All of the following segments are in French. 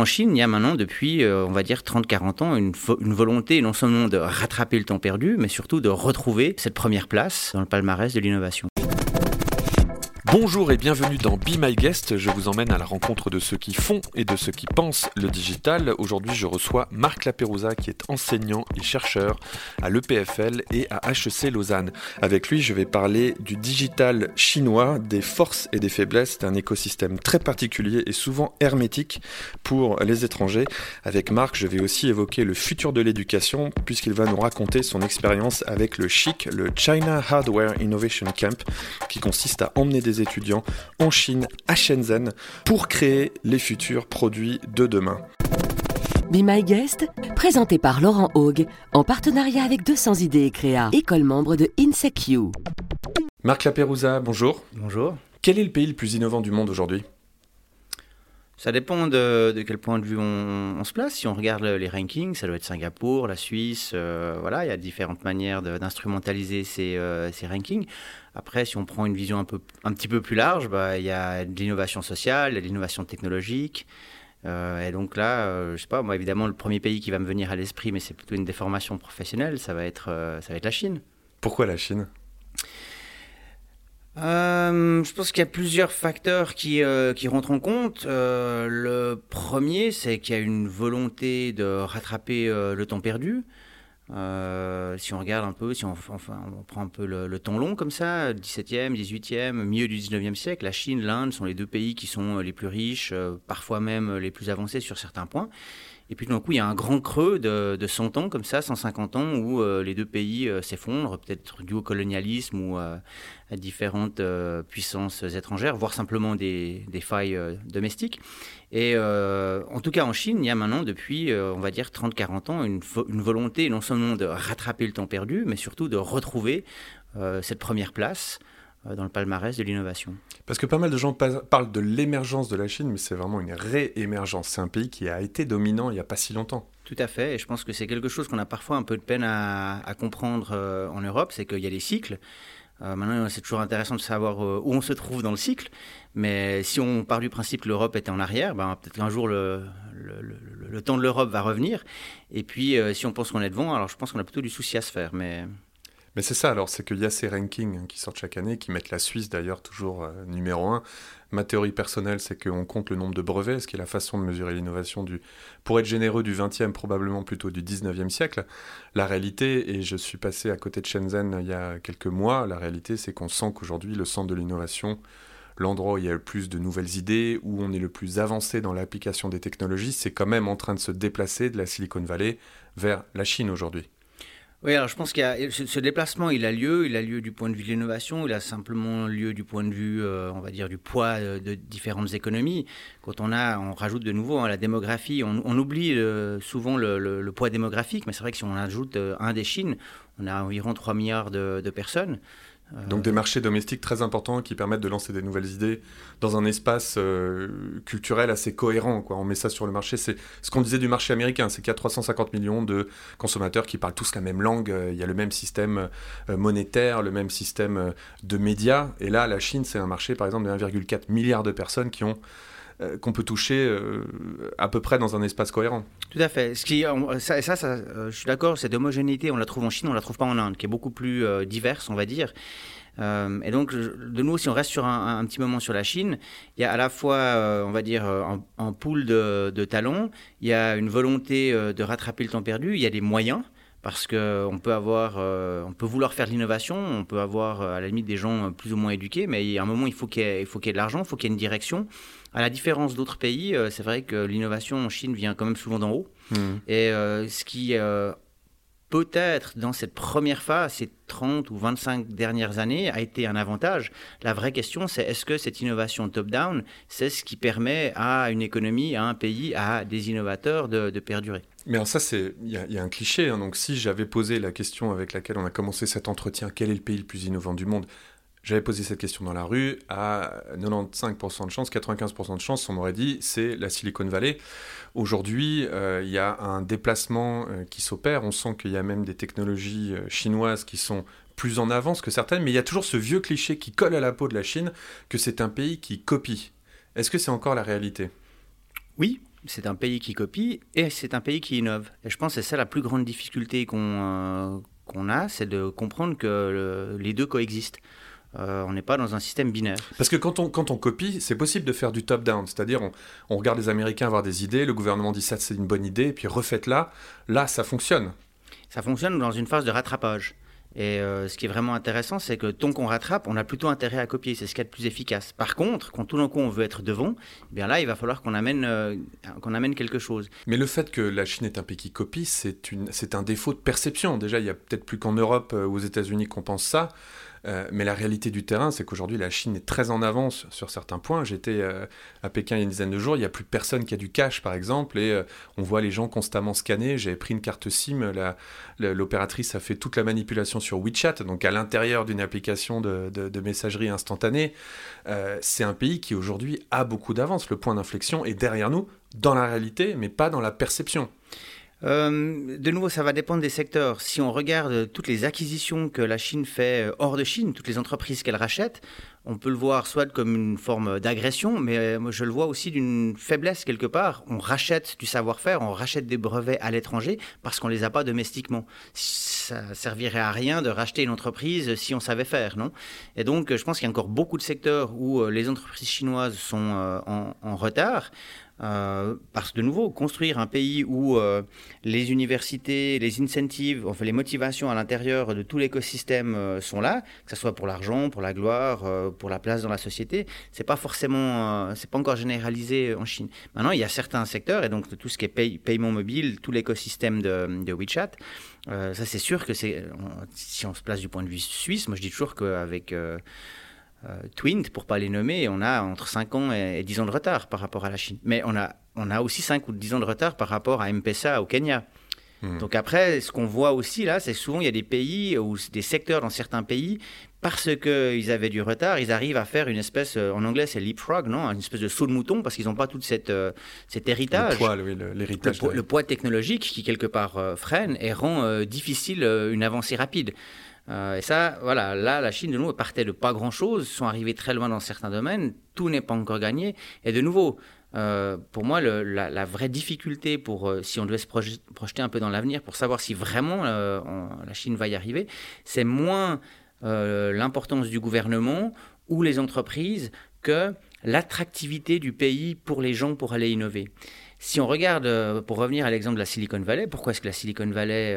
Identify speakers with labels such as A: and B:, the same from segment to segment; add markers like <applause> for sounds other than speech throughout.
A: En Chine, il y a maintenant depuis, euh, on va dire, 30-40 ans, une, une, volonté non seulement de rattraper le temps perdu, mais surtout de retrouver cette première place dans le palmarès de l'innovation.
B: Bonjour et bienvenue dans Be My Guest. Je vous emmène à la rencontre de ceux qui font et de ceux qui pensent le digital. Aujourd'hui, je reçois Marc Laperouza qui est enseignant et chercheur à l'EPFL et à HEC Lausanne. Avec lui, je vais parler du digital chinois, des forces et des faiblesses d'un écosystème très particulier et souvent hermétique pour les étrangers. Avec Marc, je vais aussi évoquer le futur de l'éducation puisqu'il va nous raconter son expérience avec le CHIC, le China Hardware Innovation Camp, qui consiste à emmener des étudiants en Chine, à Shenzhen, pour créer les futurs produits de demain.
C: Be My Guest, présenté par Laurent Haug, en partenariat avec 200 idées et créa, école membre de INSECU.
B: Marc Laperouza, bonjour.
A: Bonjour.
B: Quel est le pays le plus innovant du monde aujourd'hui?
A: Ça dépend de, quel point de vue on, se place. Si on regarde les rankings, ça doit être Singapour, la Suisse. Euh, voilà, il y a différentes manières d'instrumentaliser ces, euh, ces, rankings. Après, si on prend une vision un, peu, un petit peu plus large, bah, il y a de l'innovation sociale, de l'innovation technologique. Euh, et donc là, je sais pas, moi évidemment, le premier pays qui va me venir à l'esprit, mais c'est plutôt une déformation professionnelle, ça va être, ça va être la Chine.
B: Pourquoi la Chine?
A: Euh, je pense qu'il y a plusieurs facteurs qui, euh, qui rentrent en compte. Euh, le premier, c'est qu'il y a une volonté de rattraper le temps perdu. Si on regarde un peu, si on, enfin, on prend un peu le, temps long comme ça, 17e, 18e, milieu du 19e siècle, la Chine, l'Inde sont les deux pays qui sont les plus riches, parfois même les plus avancés sur certains points. Et puis d'un coup, il y a un grand creux de, de 100 ans, comme ça, 150 ans, où euh, les deux pays euh, s'effondrent, peut-être dû au colonialisme ou à différentes euh, puissances étrangères, voire simplement des, failles domestiques. Et en tout cas, en Chine, il y a maintenant, depuis, on va dire, 30-40 ans, une, volonté non seulement de rattraper le temps perdu, mais surtout de retrouver cette première place euh, dans le palmarès de l'innovation.
B: Parce que pas mal de gens parlent de l'émergence de la Chine, mais c'est vraiment une réémergence. C'est un pays qui a été dominant il n'y a pas si longtemps.
A: Tout à fait, et je pense que c'est quelque chose qu'on a parfois un peu de peine à, comprendre euh, en Europe, c'est qu'il y a des cycles. Euh, maintenant, c'est toujours intéressant de savoir où on se trouve dans le cycle, mais si on part du principe que l'Europe était en arrière, ben, peut-être qu'un jour le, le, temps de l'Europe va revenir, et puis si on pense qu'on est devant, alors je pense qu'on a plutôt du souci à se faire. Mais...
B: Mais c'est ça, alors, c'est qu'il y a ces rankings qui sortent chaque année, qui mettent la Suisse d'ailleurs toujours euh, numéro un. Ma théorie personnelle, c'est qu'on compte le nombre de brevets, ce qui est la façon de mesurer l'innovation du, pour être généreux, du 20e, probablement plutôt du 19e siècle. La réalité, et je suis passé à côté de Shenzhen il y a quelques mois, la réalité, c'est qu'on sent qu'aujourd'hui, le centre de l'innovation, l'endroit où il y a le plus de nouvelles idées, où on est le plus avancé dans l'application des technologies, c'est quand même en train de se déplacer de la Silicon Valley vers la Chine aujourd'hui.
A: Oui, alors je pense qu'il y ce, ce, déplacement, il a lieu, il a lieu du point de vue de l'innovation, il a simplement lieu du point de vue, euh, on va dire, du poids de, différentes économies. Quand on a, on rajoute de nouveau hein, la démographie, on, oublie euh, souvent le, poids démographique, mais c'est vrai que si on ajoute euh, un des Chines, on a environ 3 milliards de personnes.
B: Donc des marchés domestiques très importants qui permettent de lancer des nouvelles idées dans un espace euh, culturel assez cohérent. Quoi. On met ça sur le marché. C'est ce qu'on disait du marché américain, c'est qu'il y a 350 millions de consommateurs qui parlent tous la même langue. Euh, il y a le même système euh, monétaire, le même système de médias. Et là, la Chine, c'est un marché, par exemple, de 1,4 milliard de personnes qui ont qu'on peut toucher à peu près dans un espace cohérent.
A: Tout à fait. Ce qui, ça, ça je suis d'accord, cette homogénéité, on la trouve en Chine, on la trouve pas en Inde, qui est beaucoup plus diverse, on va dire. Euh, et donc, de nouveau, si on reste sur un, petit moment sur la Chine, il y a à la fois, euh, on va dire, en, en pool de, de, talons, il y a une volonté euh, de rattraper le temps perdu, il y a des moyens parce qu'on peut avoir, on peut vouloir faire de l'innovation, on peut avoir à la limite des gens plus ou moins éduqués, mais il y a un moment il faut qu'il y ait, de l'argent, il faut qu'il y ait une direction. À la différence d'autres pays, c'est vrai que l'innovation en Chine vient quand même souvent d'en haut. Mmh. Et ce qui peut-être dans cette première phase, ces 30 ou 25 dernières années, a été un avantage. La vraie question, c'est est-ce que cette innovation top-down, c'est ce qui permet à une économie, à un pays, à des innovateurs de, perdurer?
B: Mais alors ça, c'est il y, a un cliché. Hein. Donc si j'avais posé la question avec laquelle on a commencé cet entretien, quel est le pays le plus innovant du monde? J'avais posé cette question dans la rue, à 95% de chance, 95% de chance, on m'aurait dit c'est la Silicon Valley. Aujourd'hui, euh, il y a un déplacement euh, qui s'opère. On sent qu'il y a même des technologies euh, chinoises qui sont plus en avance que certaines, mais il y a toujours ce vieux cliché qui colle à la peau de la Chine que c'est un pays qui copie. Est-ce que c'est encore la réalité?
A: Oui, c'est un pays qui copie et c'est un pays qui innove. Et je pense que c'est ça la plus grande difficulté qu'on qu'on a, c'est de comprendre que les deux coexistent. Euh, on n'est pas dans un système binaire.
B: Parce que quand on, quand on copie, c'est possible de faire du top-down, c'est-à-dire on, on, regarde les Américains avoir des idées, le gouvernement dit ça c'est une bonne idée, et puis refaites-la, là ça fonctionne.
A: Ça fonctionne dans une phase de rattrapage. Et euh, ce qui est vraiment intéressant, c'est que tant qu'on rattrape, on a plutôt intérêt à copier. C'est ce qui est le plus efficace. Par contre, quand tout d'un coup on veut être devant, eh bien là, il va falloir qu'on amène, euh, qu'on amène quelque chose.
B: Mais le fait que la Chine est un pays qui copie, c'est un défaut de perception. Déjà, il y a peut-être plus qu'en Europe ou aux États-Unis qu'on pense ça. Euh, mais la réalité du terrain, c'est qu'aujourd'hui, la Chine est très en avance sur certains points. J'étais euh, à Pékin il y a une dizaine de jours, il n'y a plus personne qui a du cash, par exemple, et euh, on voit les gens constamment scanner. J'avais pris une carte SIM, l'opératrice a fait toute la manipulation sur WeChat, donc à l'intérieur d'une application de, de, messagerie instantanée. c'est un pays qui aujourd'hui a beaucoup d'avance. Le point d'inflexion est derrière nous, dans la réalité, mais pas dans la perception.
A: Euh, de nouveau, ça va dépendre des secteurs. Si on regarde toutes les acquisitions que la Chine fait euh, hors de Chine, toutes les entreprises qu'elle rachète, on peut le voir soit comme une forme d'agression, mais euh, je le vois aussi d'une faiblesse quelque part. On rachète du savoir-faire, on rachète des brevets à l'étranger parce qu'on les a pas domestiquement. Ça servirait à rien de racheter une entreprise si on savait faire, non? Et donc, je pense qu'il y a encore beaucoup de secteurs où les entreprises chinoises sont en retard. Euh, parce que de nouveau, construire un pays où euh, les universités, les incentives, enfin les motivations à l'intérieur de tout l'écosystème euh, sont là, que ce soit pour l'argent, pour la gloire, pour la place dans la société, c'est pas forcément, c'est pas encore généralisé en Chine. Maintenant, il y a certains secteurs et donc tout ce qui est paiement mobile, tout l'écosystème de, de, WeChat, ça c'est sûr que c'est, si on se place du point de vue suisse, moi je dis toujours qu'avec Twint, pour pas les nommer, on a entre 5 ans et 10 ans de retard par rapport à la Chine. Mais on a, on a aussi 5 ou 10 ans de retard par rapport à M-Pesa au Kenya. Hmm. Donc après, ce qu'on voit aussi là, c'est souvent il y a des pays ou des secteurs dans certains pays, parce qu'ils avaient du retard, ils arrivent à faire une espèce, euh, en anglais c'est leapfrog, non? Une espèce de saut de mouton, parce qu'ils n'ont pas tout cette, euh, cet héritage.
B: Le poids, l'héritage.
A: Le, poids technologique qui quelque part freine et rend difficile une avancée rapide. Euh, et ça, voilà, là, la Chine, de nouveau, partait de pas grand-chose, sont arrivés très loin dans certains domaines, tout n'est pas encore gagné. Et de nouveau, euh, pour moi, la, vraie difficulté, pour, euh, si on devait se projeter un peu dans l'avenir, pour savoir si vraiment la Chine va y arriver, c'est moins l'importance du gouvernement ou les entreprises que l'attractivité du pays pour les gens pour aller innover. Si on regarde, pour revenir à l'exemple de la Silicon Valley, pourquoi est-ce que la Silicon Valley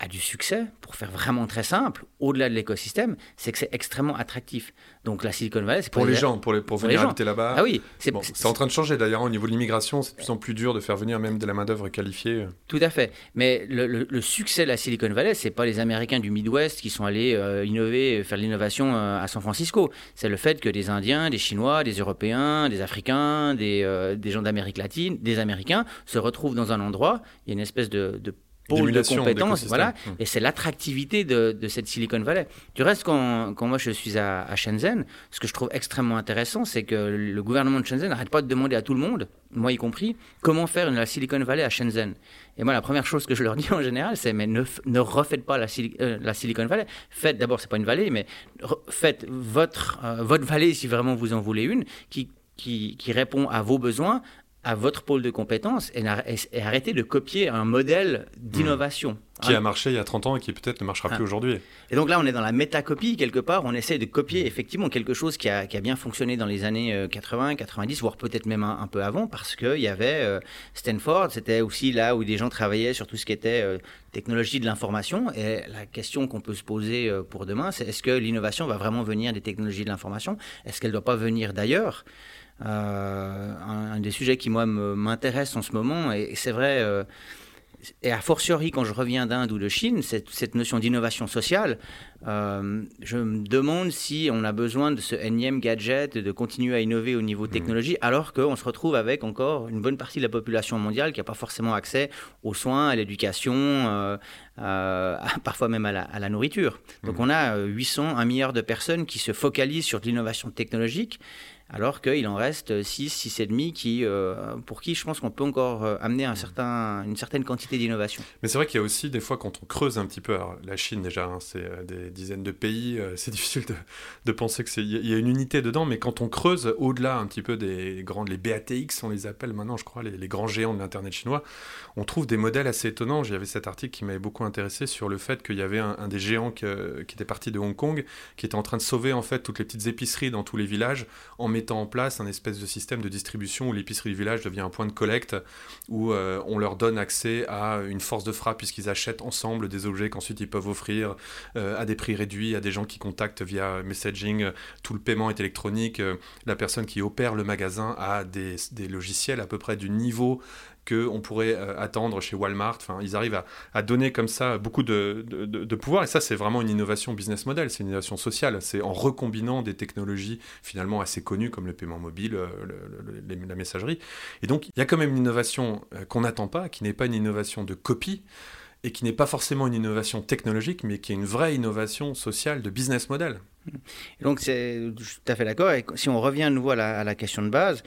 A: a du succès, pour faire vraiment très simple, au-delà de l'écosystème, c'est que c'est extrêmement attractif. Donc la Silicon Valley, c'est
B: pour, les gens, pour, les, pour, venir habiter là-bas.
A: Ah oui,
B: c'est en train de changer d'ailleurs au niveau de l'immigration, c'est de plus en plus dur de faire venir même de la main d'œuvre qualifiée.
A: Tout à fait. Mais le, succès de la Silicon Valley, c'est pas les Américains du Midwest qui sont allés euh, innover, faire de l'innovation euh, à San Francisco. C'est le fait que des Indiens, des Chinois, des Européens, des Africains, des, euh, des gens d'Amérique latine, des Américains se retrouvent dans un endroit. Il y a une espèce de, de pôle de compétences, voilà, mmh. et c'est l'attractivité de, de, cette Silicon Valley. Du reste, quand, quand moi je suis à, à, Shenzhen, ce que je trouve extrêmement intéressant, c'est que le gouvernement de Shenzhen n'arrête pas de demander à tout le monde, moi y compris, comment faire une, la Silicon Valley à Shenzhen. Et moi, la première chose que je leur dis en général, c'est mais ne, ne refaites pas la, euh, la, Silicon Valley. Faites d'abord, c'est pas une vallée, mais faites votre euh, votre vallée si vraiment vous en voulez une, qui qui, qui, répond à vos besoins à votre pôle de compétences et, arrêtez de copier un modèle d'innovation.
B: Mmh. Qui a marché il y a 30 ans et qui peut-être ne marchera plus ah. aujourd'hui.
A: Et donc là, on est dans la métacopie, quelque part. On essaie de copier effectivement quelque chose qui a, bien fonctionné dans les années 80, euh, 90, voire peut-être même un, peu avant, parce qu'il y avait euh, Stanford, c'était aussi là où des gens travaillaient sur tout ce qui était euh, technologie de l'information. Et la question qu'on peut se poser pour demain, c'est est-ce que l'innovation va vraiment venir des technologies de l'information? Est-ce qu'elle ne doit pas venir d'ailleurs? Euh, un, des sujets qui, moi, m'intéresse en ce moment. Et, c'est vrai, euh, et a fortiori quand je reviens d'Inde ou de Chine, cette, cette notion d'innovation sociale, euh, je me demande si on a besoin de ce énième gadget, de continuer à innover au niveau mmh. technologie, alors qu'on se retrouve avec encore une bonne partie de la population mondiale qui n'a pas forcément accès aux soins, à l'éducation, parfois même à la, nourriture. Donc mmh. on a 800, 1 milliard de personnes qui se focalisent sur l'innovation technologique alors qu'il en reste 6, 6,5 qui, euh, pour qui je pense qu'on peut encore euh, amener un certain, une certaine quantité d'innovation.
B: Mais c'est vrai qu'il y a aussi des fois quand on creuse un petit peu, alors la Chine déjà, hein, c'est euh, des dizaines de pays, c'est <laughs> difficile de, penser qu'il y, y a une unité dedans, mais quand on creuse au-delà un petit peu des grandes, les BATX, on les appelle maintenant, je crois, les, grands géants de l'Internet chinois, on trouve des modèles assez étonnants. J'avais cet article qui m'avait beaucoup intéressé sur le fait qu'il y avait un, des géants qui était parti de Hong Kong, qui était en train de sauver en fait toutes les petites épiceries dans tous les villages en mettant en place un espèce de système de distribution où l'épicerie du village devient un point de collecte, où euh, on leur donne accès à une force de frappe puisqu'ils achètent ensemble des objets qu'ensuite ils peuvent offrir euh, à des prix réduits, à des gens qui contactent via messaging, tout le paiement est électronique, euh, la personne qui opère le magasin a des logiciels à peu près du niveau qu'on pourrait euh, attendre chez Walmart. Enfin, ils arrivent à, donner comme ça beaucoup de, pouvoir. Et ça, c'est vraiment une innovation business model, c'est une innovation sociale. C'est en recombinant des technologies finalement assez connues comme le paiement mobile, euh, la messagerie. Et donc, il y a quand même une innovation euh, qu'on n'attend pas, qui n'est pas une innovation de copie et qui n'est pas forcément une innovation technologique, mais qui est une vraie innovation sociale de business model.
A: donc, je suis tout à fait d'accord. Et si on revient à nouveau à la question de base,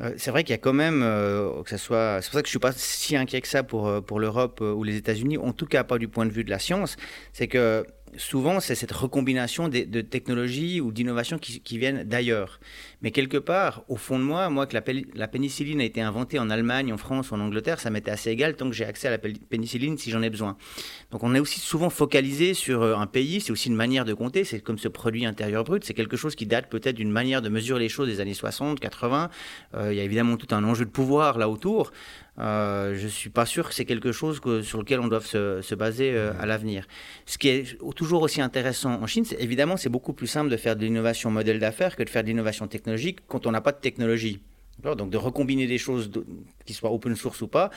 A: euh, c'est vrai qu'il y a quand même, euh, que ça soit, c'est pour ça que je suis pas si inquiet que ça pour, euh, pour l'Europe ou les États-Unis, en tout cas pas du point de vue de la science, c'est que souvent, c'est cette recombination de, technologies ou d'innovations qui, viennent d'ailleurs. Mais quelque part, au fond de moi, moi, que la, pénicilline a été inventée en Allemagne, en France, en Angleterre, ça m'était assez égal tant que j'ai accès à la pénicilline si j'en ai besoin. Donc on est aussi souvent focalisé sur euh, un pays, c'est aussi une manière de compter, c'est comme ce produit intérieur brut, c'est quelque chose qui date peut-être d'une manière de mesurer les choses des années 60, 80. Euh, il y a évidemment tout un enjeu de pouvoir là autour. Euh, je ne suis pas sûr que c'est quelque chose sur lequel on doit se, baser euh, à l'avenir. Ce qui est toujours aussi intéressant en Chine, c'est évidemment, c'est beaucoup plus simple de faire de l'innovation modèle d'affaires que de faire de l'innovation technologique quand on n'a pas de technologie. Donc de recombiner des choses qui soient open source ou pas,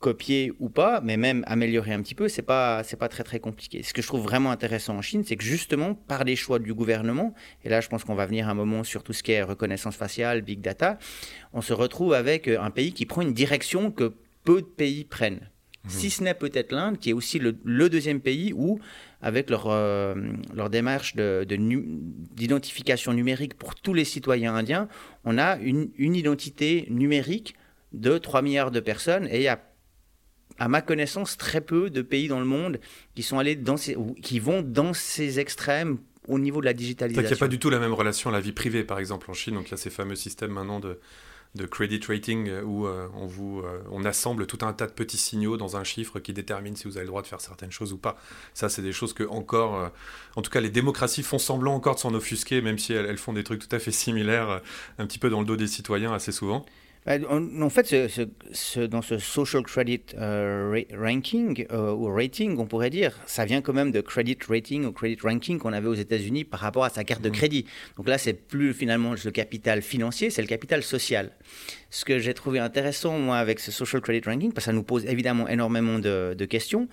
A: copier ou pas, mais même améliorer un petit peu, c'est pas c'est pas très très compliqué. Ce que je trouve vraiment intéressant en Chine, c'est que justement par les choix du gouvernement, et là je pense qu'on va venir un moment sur tout ce qui est reconnaissance faciale, big data, on se retrouve avec euh, un pays qui prend une direction que peu de pays prennent. Mmh. Si ce n'est peut-être l'Inde, qui est aussi le, deuxième pays où, avec leur, euh, leur démarche d'identification de, numérique pour tous les citoyens indiens, on a une, une identité numérique de 3 milliards de personnes et il y a à ma connaissance, très peu de pays dans le monde qui sont allés dans ces, qui vont dans ces extrêmes au niveau de la digitalisation.
B: Il n'y a pas du tout la même relation à la vie privée, par exemple, en Chine. Donc il y a ces fameux systèmes maintenant de, de credit rating euh, où euh, on, vous, euh, on assemble tout un tas de petits signaux dans un chiffre qui détermine si vous avez le droit de faire certaines choses ou pas. Ça, c'est des choses que encore, en tout cas, les démocraties font semblant encore de s'en offusquer, même si elles, font des trucs tout à fait similaires, un petit peu dans le dos des citoyens assez souvent.
A: Bah, en, fait, ce, dans ce social credit euh, ranking euh, ou rating, on pourrait dire, ça vient quand même de credit rating ou credit ranking qu'on avait aux États-Unis par rapport à sa carte de mmh. crédit. Donc là, c'est plus finalement le capital financier, c'est le capital social. Ce que j'ai trouvé intéressant, moi, avec ce social credit ranking, parce que ça nous pose évidemment énormément de, questions,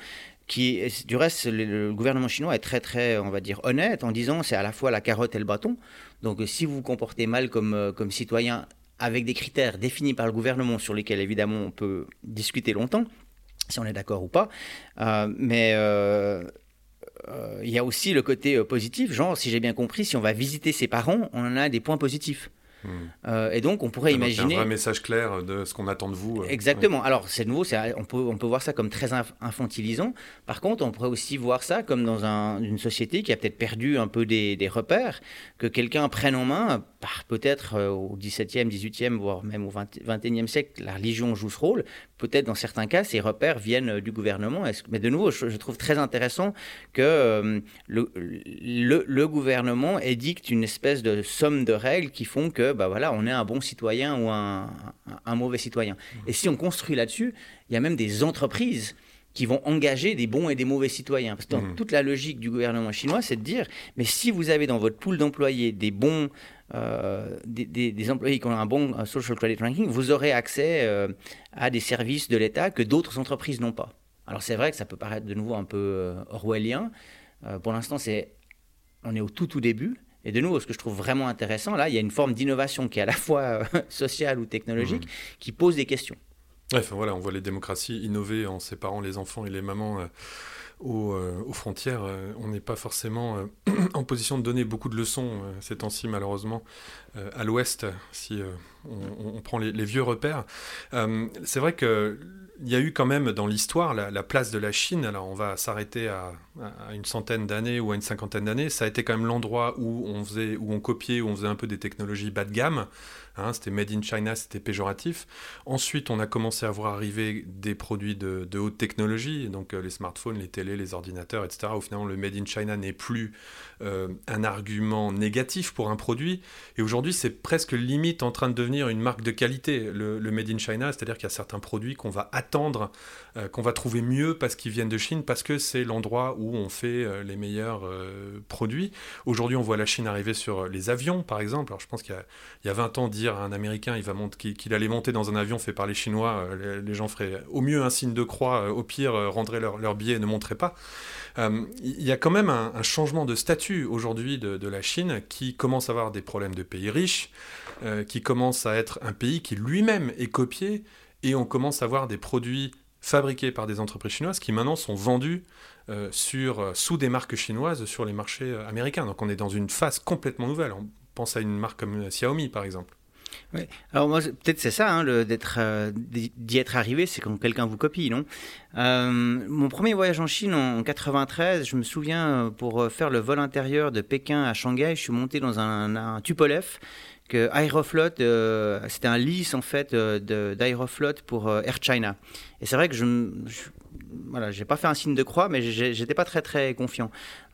A: qui, du reste, le, gouvernement chinois est très, très, on va dire, honnête en disant c'est à la fois la carotte et le bâton. Donc, si vous vous comportez mal comme, euh, comme citoyen, avec des critères définis par le gouvernement sur lesquels évidemment on peut discuter longtemps, si on est d'accord ou pas. Euh, mais euh, euh, il y a aussi le côté positif, genre si j'ai bien compris, si on va visiter ses parents, on en a des points positifs. Hmm. Et donc, on pourrait imaginer.
B: un vrai message clair de ce qu'on attend de vous.
A: Exactement. Alors, c'est nouveau, on peut, on peut voir ça comme très infantilisant. Par contre, on pourrait aussi voir ça comme dans une société qui a peut-être perdu un peu des, repères, que quelqu'un prenne en main, par peut-être euh, au XVIIe, XVIIIe, voire même au XXIe siècle, la religion joue ce rôle. Peut-être dans certains cas, ces repères viennent du gouvernement. Mais de nouveau, je, trouve très intéressant que le, le, le gouvernement édicte une espèce de somme de règles qui font que bah voilà, on est un bon citoyen ou un, mauvais citoyen. Mmh. Et si on construit là-dessus, il y a même des entreprises qui vont engager des bons et des mauvais citoyens. Parce que mmh. toute la logique du gouvernement chinois, c'est de dire, mais si vous avez dans votre pool d'employés des bons, euh, des, employés qui ont un bon social credit ranking, vous aurez accès euh, à des services de l'État que d'autres entreprises n'ont pas. Alors c'est vrai que ça peut paraître de nouveau un peu euh, orwellien. pour l'instant, c'est on est au tout tout début. Et de nouveau, ce que je trouve vraiment intéressant, là, il y a une forme d'innovation qui est à la fois <laughs> sociale ou technologique, mmh. qui pose des questions.
B: Ouais, voilà, on voit les démocraties innover en séparant les enfants et les mamans. Euh, aux, frontières, on n'est pas forcément <clears throat> en position de donner beaucoup de leçons ces temps-ci, malheureusement, à l'ouest, si on, prend les, vieux repères. c'est vrai que il y a eu quand même dans l'histoire la, place de la Chine, alors on va s'arrêter à, une centaine d'années ou à une cinquantaine d'années, ça a été quand même l'endroit où on faisait, où on copiait, où on faisait un peu des technologies bas de gamme. Hein, c'était made in China, c'était péjoratif. Ensuite, on a commencé à voir arriver des produits de, haute technologie, donc euh, les smartphones, les télés, les ordinateurs, etc. Au final, le made in China n'est plus euh, un argument négatif pour un produit. Et aujourd'hui, c'est presque limite en train de devenir une marque de qualité, le, made in China. C'est-à-dire qu'il y a certains produits qu'on va attendre, euh, qu'on va trouver mieux parce qu'ils viennent de Chine, parce que c'est l'endroit où on fait les meilleurs produits. Aujourd'hui, on voit la Chine arriver sur les avions, par exemple. Alors, je pense qu'il y, a 20 ans, dire à un Américain il va qu'il allait monter dans un avion fait par les Chinois, euh, les, gens feraient au mieux un signe de croix, euh, au pire euh, rendraient leur, leur billet et ne montraient pas. Il y a quand même un, changement de statut aujourd'hui de, la Chine qui commence à avoir des problèmes de pays riches, qui commence à être un pays qui lui-même est copié, et on commence à avoir des produits fabriqués par des entreprises chinoises qui maintenant sont vendus sur, sous des marques chinoises sur les marchés américains. Donc on est dans une phase complètement nouvelle. On pense à une marque comme Xiaomi par exemple.
A: Oui. Alors moi, peut-être c'est ça, hein, euh, d'y être arrivé, c'est quand quelqu'un vous copie, non? Euh, Mon premier voyage en Chine en 93, je me souviens, euh, pour faire le vol intérieur de Pékin à Shanghai, je suis monté dans un Tupolev que Aeroflot, c'était un lease en fait d'Aeroflot pour Air China. Et c'est vrai que je, je voilà, j'ai pas fait un signe de croix, mais j'étais pas très très confiant.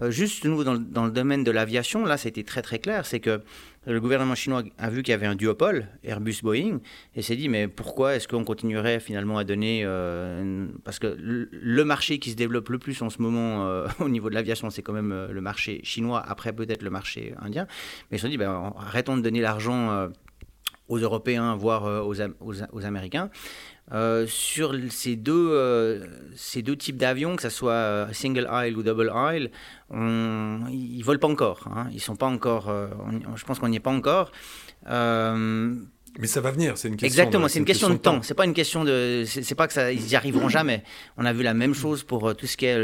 A: juste nous dans, dans, le domaine de l'aviation, là, c'était très très clair, c'est que le gouvernement chinois a vu qu'il y avait un duopole, Airbus-Boeing, et s'est dit, mais pourquoi est-ce qu'on continuerait finalement à donner... Euh, parce que le marché qui se développe le plus en ce moment euh, <laughs> au niveau de l'aviation, c'est quand même euh, le marché chinois, après peut-être le marché indien. Mais ils se sont dit, ben, arrêtons de donner l'argent aux Européens, voire aux, aux Américains. Euh, sur ces deux, euh, ces deux types d'avions, que ce soit euh, single aisle ou double aisle, on, ils volent pas encore. Hein. Ils sont pas encore. je pense qu'on n'y est pas encore.
B: Mais ça va venir, c'est une question.
A: Exactement, c'est une, question, de temps. C'est pas une question de, c'est pas que ça, ils y arriveront jamais. On a vu la même chose pour tout ce qui est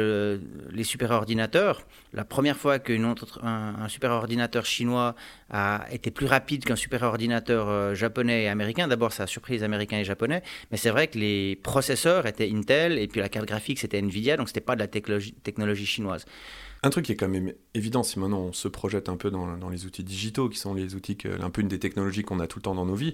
A: les super ordinateurs. La première fois qu'un un, super ordinateur chinois a été plus rapide qu'un super ordinateur euh, japonais et américain, d'abord ça a surpris les Américains et les Japonais, mais c'est vrai que les processeurs étaient Intel et puis la carte graphique c'était Nvidia, donc c'était pas de la technologie, technologie chinoise.
B: Un truc qui est quand même évident, si maintenant on se projette un peu dans, les outils digitaux, qui sont les outils, que, un peu une des technologies qu'on a tout le temps dans nos vies,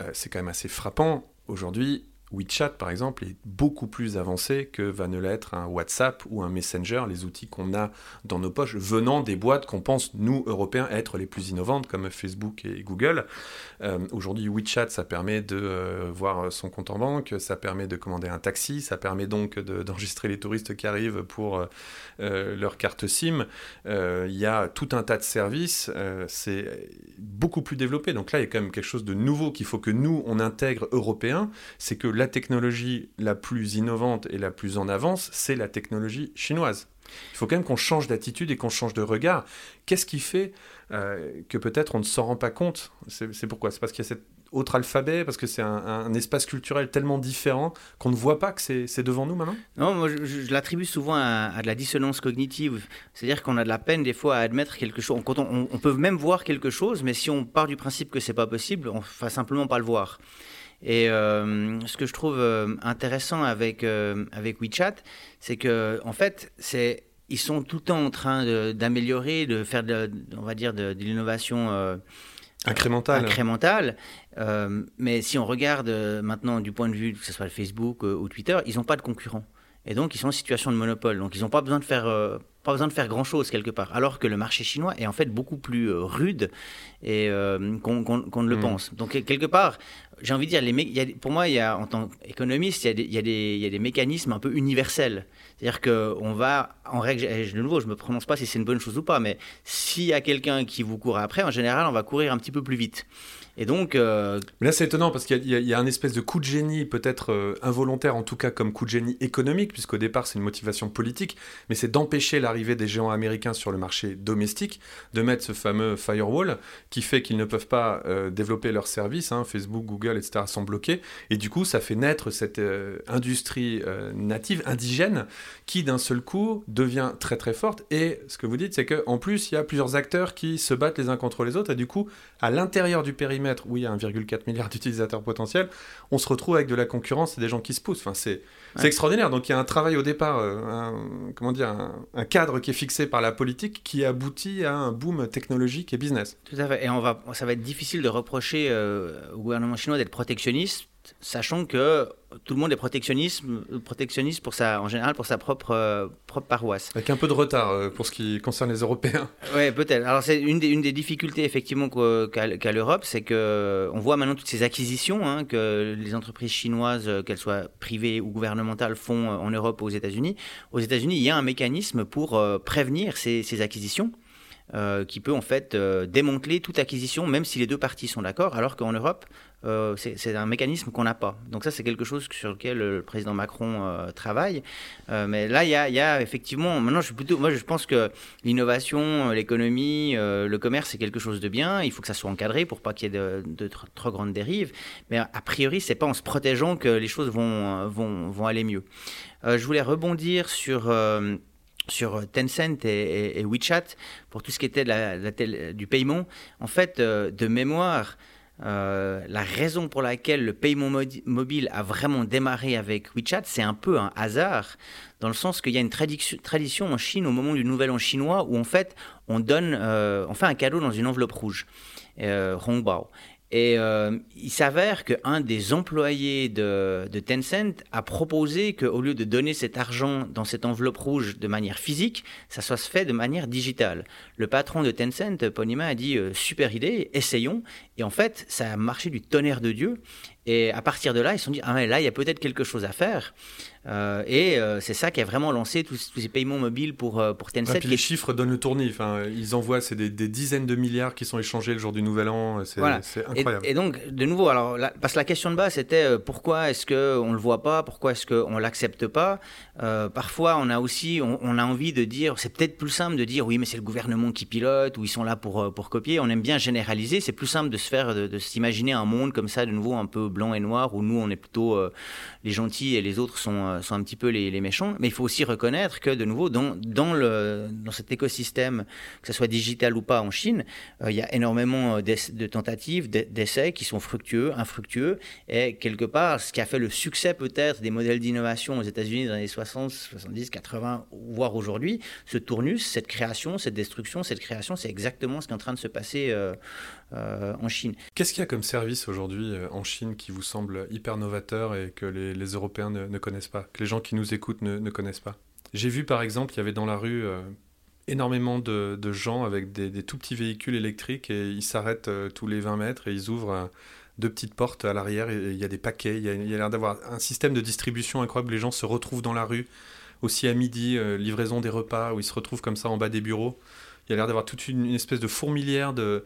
B: euh, c'est quand même assez frappant. Aujourd'hui, WeChat, par exemple, est beaucoup plus avancé que va ne l'être un WhatsApp ou un Messenger, les outils qu'on a dans nos poches, venant des boîtes qu'on pense, nous, Européens, être les plus innovantes, comme Facebook et Google. Euh, aujourd'hui, WeChat, ça permet de euh, voir son compte en banque, ça permet de commander un taxi, ça permet donc <laughs> d'enregistrer les touristes qui arrivent pour euh, leur carte SIM. Il y a tout un tas de services, c'est beaucoup plus développé. Donc là, il y a quand même quelque chose de nouveau qu'il faut que nous, on intègre européens, c'est que la technologie la plus innovante et la plus en avance, c'est la technologie chinoise. Il faut quand même qu'on change d'attitude et qu'on change de regard. Qu'est-ce qui fait euh, que peut-être on ne s'en rend pas compte? C'est pourquoi? C'est parce qu'il y a cet autre alphabet, parce que c'est un, espace culturel tellement différent qu'on ne voit pas que c'est devant nous maintenant
A: Non, moi je, l'attribue souvent à, de la dissonance cognitive. C'est-à-dire qu'on a de la peine des fois à admettre quelque chose. On, on, peut même voir quelque chose, mais si on part du principe que c'est pas possible, on ne va simplement pas le voir. Et euh, ce que je trouve euh, intéressant avec, euh, avec WeChat, c'est que en fait, c'est ils sont tout le temps en train d'améliorer, de, faire, de, on va dire, de, l'innovation
B: incrémentale.
A: incrémentale. mais si on regarde maintenant du point de vue, que ce soit Facebook ou Twitter, ils n'ont pas de concurrents. Et donc, ils sont en situation de monopole. Donc, ils n'ont pas besoin de faire pas besoin de faire grand-chose quelque part, alors que le marché chinois est en fait beaucoup plus euh, rude et euh, qu'on ne le mm. pense. Donc quelque part, j'ai envie de dire, les pour moi, il y a, en tant qu'économiste, il, il, il, y a des mécanismes un peu universels. C'est-à-dire qu'on va, en règle, de nouveau, je ne me prononce pas si c'est une bonne chose ou pas, mais s'il y a quelqu'un qui vous court après, en général, on va courir un petit peu plus vite. Et donc. Euh,
B: Mais là, c'est étonnant parce qu'il y, a un espèce de coup de génie, peut-être euh, involontaire, en tout cas comme coup de génie économique, puisqu'au départ, c'est une motivation politique, mais c'est d'empêcher l'arrivée des géants américains sur le marché domestique, de mettre ce fameux firewall qui fait qu'ils ne peuvent pas euh, développer leurs services, hein, Facebook, Google, etc., sont bloqués. Et du coup, ça fait naître cette industrie native, indigène, qui d'un seul coup devient très très forte. Et ce que vous dites, c'est qu'en plus, il y a plusieurs acteurs qui se battent les uns contre les autres, et du coup, à l'intérieur du périmètre, où il y a 1,4 milliard d'utilisateurs potentiels, on se retrouve avec de la concurrence et des gens qui se poussent. Enfin, c'est extraordinaire. Donc il y a un travail au départ, euh, un, comment dire, un, cadre qui est fixé par la politique qui aboutit à un boom technologique et business.
A: Tout à fait. Et on va, ça va être difficile de reprocher euh, au gouvernement chinois d'être protectionniste sachant que tout le monde est protectionniste, protectionniste pour sa, en général pour sa propre, euh, propre paroisse.
B: Avec un peu de retard euh, pour ce qui concerne les Européens. <laughs>
A: Oui, peut-être. Alors c'est une des, une des difficultés effectivement qu'a l'Europe, c'est que on voit maintenant toutes ces acquisitions hein, que les entreprises chinoises, euh, qu'elles soient privées ou gouvernementales, font en Europe ou aux États-Unis. Aux États-Unis, il y a un mécanisme pour prévenir ces, ces acquisitions. Qui peut en fait démanteler toute acquisition, même si les deux parties sont d'accord, alors qu'en Europe, euh, c'est un mécanisme qu'on n'a pas. Donc ça, c'est quelque chose sur lequel le président Macron euh, travaille. Euh, mais là, il y, a, effectivement, maintenant, je suis plutôt, moi, je pense que l'innovation, l'économie, le commerce, c'est quelque chose de bien. Il faut que ça soit encadré pour pas qu'il y ait de, trop grandes dérives. Mais a priori, c'est pas en se protégeant que les choses vont, vont, vont aller mieux. je voulais rebondir sur sur Tencent et, WeChat pour tout ce qui était du paiement. En fait, de mémoire, euh, la raison pour laquelle le paiement mobile a vraiment démarré avec WeChat, c'est un peu un hasard, dans le sens qu'il y a une tradition en Chine au moment du Nouvel An chinois où en fait on donne, euh, on fait un cadeau dans une enveloppe rouge, euh, Hongbao. Et euh, il s'avère qu'un des employés de, Tencent a proposé qu'au lieu de donner cet argent dans cette enveloppe rouge de manière physique, ça soit fait de manière digitale. Le patron de Tencent, Ponima, a dit euh, super idée, essayons. Et en fait, ça a marché du tonnerre de Dieu. Et à partir de là, ils se sont dit ah mais là, il y a peut-être quelque chose à faire. Euh, et euh, c'est ça qui a vraiment lancé tous, ces paiements mobiles pour, euh, pour Tencent.
B: les chiffres donnent le tournis. Enfin, ils envoient, c'est des, dizaines de milliards qui sont échangés le jour du Nouvel An. C'est incroyable.
A: Et, donc, de nouveau, alors, parce que la question de base, c'était pourquoi est-ce qu'on ne le voit pas? Pourquoi est-ce qu'on ne l'accepte pas? Parfois, on a aussi on, a envie de dire, c'est peut-être plus simple de dire oui, mais c'est le gouvernement qui pilote ou ils sont là pour, pour copier. On aime bien généraliser. C'est plus simple de se faire, de, de s'imaginer un monde comme ça, de nouveau un peu blanc et noir, où nous, on est plutôt les gentils et les autres sont euh, sont un petit peu les, méchants. Mais il faut aussi reconnaître que, de nouveau, dans, dans, le, dans cet écosystème, que ce soit digital ou pas en Chine, euh, il y a énormément euh, de tentatives, d'essais qui sont fructueux, infructueux. Et quelque part, ce qui a fait le succès peut-être des modèles d'innovation aux États-Unis dans les 60, 70, 80, voire aujourd'hui, ce tournus, cette création, cette destruction, cette création, c'est exactement ce qui est en train de se passer en Chine.
B: Qu'est-ce qu'il y a comme service aujourd'hui en Chine qui vous semble hyper novateur et que les, Européens ne, connaissent pas les gens qui nous écoutent ne, connaissent pas? J'ai vu par exemple, il y avait dans la rue euh, énormément de, gens avec des, tout petits véhicules électriques et ils s'arrêtent euh, tous les 20 mètres et ils ouvrent euh, deux petites portes à l'arrière et il y a des paquets. Il y a, l'air d'avoir un système de distribution incroyable. Les gens se retrouvent dans la rue aussi à midi, livraison des repas où ils se retrouvent comme ça en bas des bureaux. Il y a l'air d'avoir toute une, espèce de fourmilière de,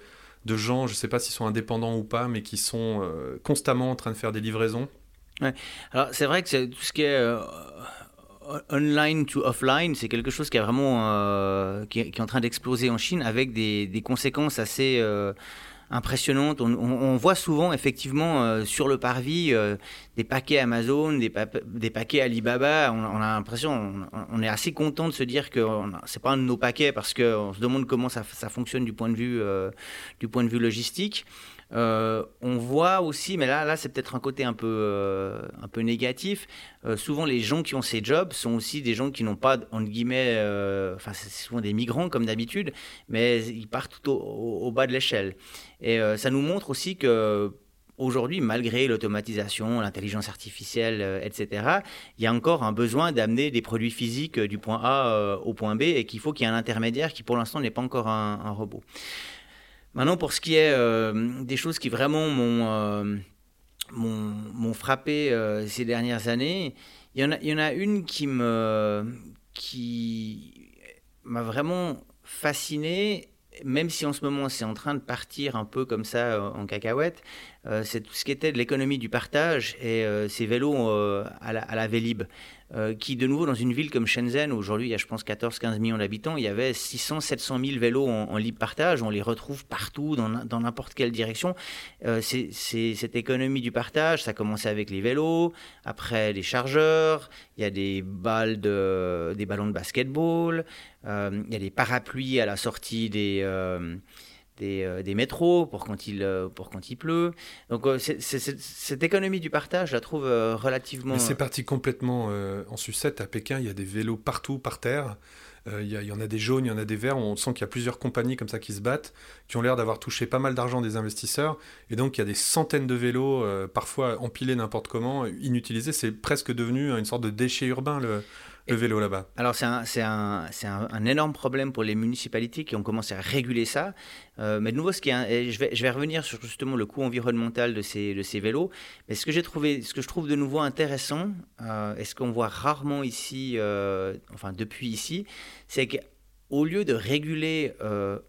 B: gens, je ne sais pas s'ils sont indépendants ou pas, mais qui sont constamment en train de faire des livraisons.
A: Ouais. Alors c'est vrai que tout ce qui est euh, online to offline, c'est quelque chose qui est vraiment euh, qui, est, en train d'exploser en Chine avec des conséquences assez euh, impressionnantes. On, voit souvent effectivement sur le parvis des paquets Amazon, des, paquets Alibaba. On, a l'impression, on, est assez content de se dire que c'est pas un de nos paquets parce qu'on se demande comment ça, fonctionne du point de vue du point de vue logistique. Euh, on voit aussi, mais là, là c'est peut-être un côté un peu, euh, un peu négatif. Euh, souvent, les gens qui ont ces jobs sont aussi des gens qui n'ont pas, entre guillemets, enfin, c'est souvent des migrants comme d'habitude, mais ils partent tout au, bas de l'échelle. Et ça nous montre aussi que aujourd'hui, malgré l'automatisation, l'intelligence artificielle, etc., il y a encore un besoin d'amener des produits physiques du point A au point B et qu'il faut qu'il y ait un intermédiaire qui, pour l'instant, n'est pas encore un robot. Maintenant, pour ce qui est euh, des choses qui vraiment m'ont euh, frappé euh, ces dernières années, il y, en a, y en a une qui me qui m'a vraiment fasciné même si en ce moment c'est en train de partir un peu comme ça en cacahuète, c'est tout ce qui était de l'économie du partage et ces vélos à la, à la Vélib. Euh, qui de nouveau dans une ville comme Shenzhen, où aujourd'hui il y a je pense 14-15 millions d'habitants, il y avait 600-700 000 vélos en, libre partage, on les retrouve partout, dans n'importe quelle direction. Euh, c'est cette économie du partage, ça a commencé avec les vélos, après les chargeurs, il y a des, balles de, des ballons de basketball, euh, il y a des parapluies à la sortie des euh, des, métros pour quand, il, euh, pour quand il pleut. Donc euh, cette économie du partage, je la trouve relativement...
B: c'est parti complètement en sucette. À Pékin, il y a des vélos partout par terre. Il y, en a des jaunes, il y en a des verts. On sent qu'il y a plusieurs compagnies comme ça qui se battent, qui ont l'air d'avoir touché pas mal d'argent des investisseurs. Et donc il y a des centaines de vélos, parfois empilés n'importe comment, inutilisés. C'est presque devenu une sorte de déchet urbain, le, le vélo là-bas
A: Alors c'est un, un, un, un, énorme problème pour les municipalités qui ont commencé à réguler ça. Euh, mais de nouveau, ce qui est, je, vais, je vais revenir sur justement le coût environnemental de ces, de ces vélos. Mais ce que j'ai trouvé, ce que je trouve de nouveau intéressant, euh, et ce qu'on voit rarement ici, euh, enfin depuis ici, c'est qu'au lieu de réguler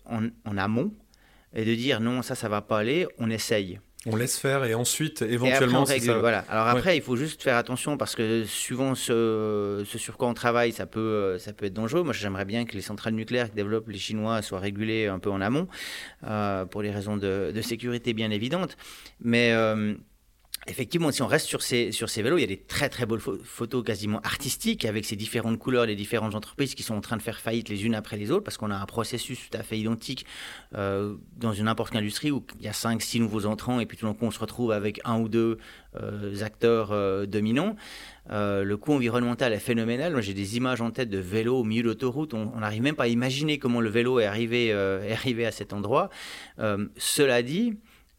A: en, en amont et de dire non, ça, ça va pas aller, on essaye.
B: On laisse faire et ensuite, éventuellement,
A: et ça... voilà. Alors après, il faut juste faire attention parce que suivant ce, sur quoi on travaille, ça peut, ça peut être dangereux. Moi, j'aimerais bien que les centrales nucléaires que développent les Chinois soient régulées un peu en amont euh, pour des raisons de, sécurité bien évidentes. Mais euh, Effectivement, si on reste sur ces, vélos, il y a des très très belles photos quasiment artistiques avec ces différentes couleurs des différentes entreprises qui sont en train de faire faillite les unes après les autres parce qu'on a un processus tout à fait identique euh, dans une n'importe quelle industrie où il y a 5-6 nouveaux entrants et puis tout d'un coup on se retrouve avec un ou deux euh, acteurs euh, dominants. le coût environnemental est phénoménal. Moi j'ai des images en tête de vélos au milieu d'autoroute. On n'arrive même pas à imaginer comment le vélo est arrivé, est arrivé à cet endroit. cela dit,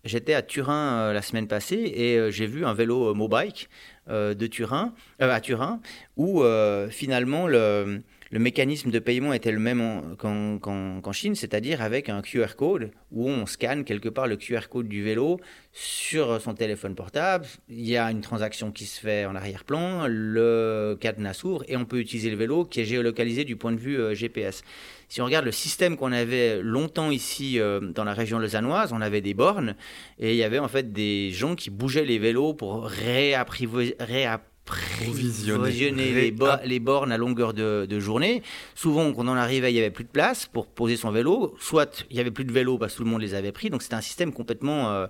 A: J'étais à Turin euh, la semaine passée et euh, j'ai vu un vélo euh, Mobike de Turin, à Turin où finalement le, le mécanisme de paiement était le même qu'en Chine, c'est-à-dire avec un QR code où on scanne quelque part le QR code du vélo sur son téléphone portable. Il y a une transaction qui se fait en arrière-plan, le cadenas s'ouvre et on peut utiliser le vélo qui est géolocalisé du point de vue GPS. Si on regarde le système qu'on avait longtemps ici euh, dans la région lausannoise, on avait des bornes et il y avait en fait des gens qui bougeaient les vélos pour réapprivoiser provisionner les, les, bornes à longueur de, journée. Souvent, quand on en arrivait, il n'y avait plus de place pour poser son vélo. Soit il n'y avait plus de vélo parce que tout le monde les avait pris. Donc c'était un système complètement, euh,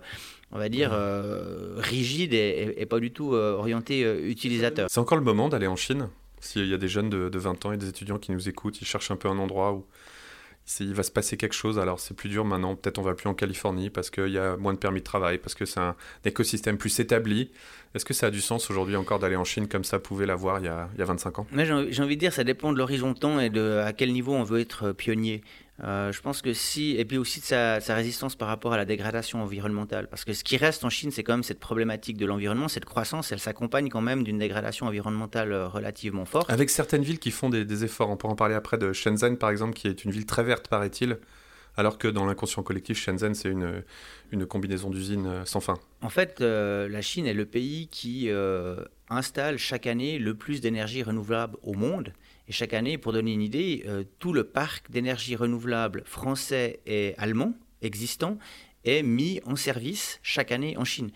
A: on va dire, euh, rigide et, pas du tout euh, orienté utilisateur.
B: C'est encore le moment d'aller en Chine? S'il y a des jeunes de, de 20 ans et des étudiants qui nous écoutent, ils cherchent un peu un endroit où il va se passer quelque chose. Alors c'est plus dur maintenant, peut-être on va plus en Californie parce qu'il y a moins de permis de travail, parce que c'est un écosystème plus établi. Est-ce que ça a du sens aujourd'hui encore d'aller en Chine comme ça pouvait l'avoir il, y a, il y a 25 ans?
A: J'ai envie de dire, ça dépend de l'horizon temps et de à quel niveau on veut être pionnier. Euh, je pense que si, et puis aussi de sa, résistance par rapport à la dégradation environnementale, parce que ce qui reste en Chine, c'est quand même cette problématique de l'environnement, cette croissance, elle s'accompagne quand même d'une dégradation environnementale euh, relativement forte.
B: Avec certaines villes qui font des, efforts, on pourra en parler après de Shenzhen par exemple, qui est une ville très verte paraît-il, alors que dans l'inconscient collectif, Shenzhen, c'est une, une combinaison d'usines euh, sans fin.
A: En fait, la Chine est le pays qui installe chaque année le plus d'énergie renouvelable au monde. Et chaque année, pour donner une idée, euh, tout le parc d'énergie renouvelable français et allemand existant est mis en service chaque année en Chine.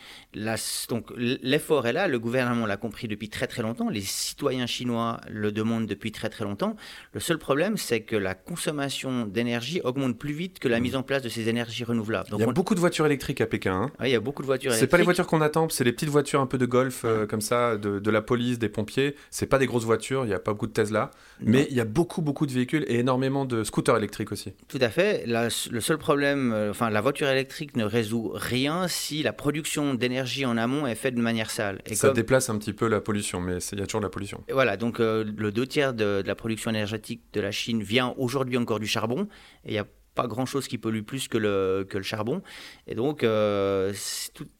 A: donc l'effort est là, le gouvernement l'a compris depuis très très longtemps, les citoyens chinois le demandent depuis très très longtemps. Le seul problème, c'est que la consommation d'énergie augmente plus vite que la mmh. mise en place de ces énergies renouvelables.
B: il y a beaucoup de voitures électriques à Pékin.
A: Hein. il y a beaucoup de voitures
B: électriques. C'est pas les voitures qu'on attend, c'est les petites voitures un peu de golf euh, comme ça, de, la police, des pompiers. C'est pas des grosses voitures, il n'y a pas beaucoup de Tesla, mais il y a beaucoup beaucoup de véhicules et énormément de scooters électriques aussi.
A: Tout à fait. le seul problème, euh, enfin la voiture électrique ne résout rien si la production d'énergie en amont est faite de manière sale.
B: Et ça déplace un petit peu la pollution, mais il y a toujours de la pollution.
A: Et voilà, donc euh, le deux tiers de, la production énergétique de la Chine vient aujourd'hui encore du charbon, et il y a pas grand-chose qui pollue plus que le, que le charbon. Et donc, euh,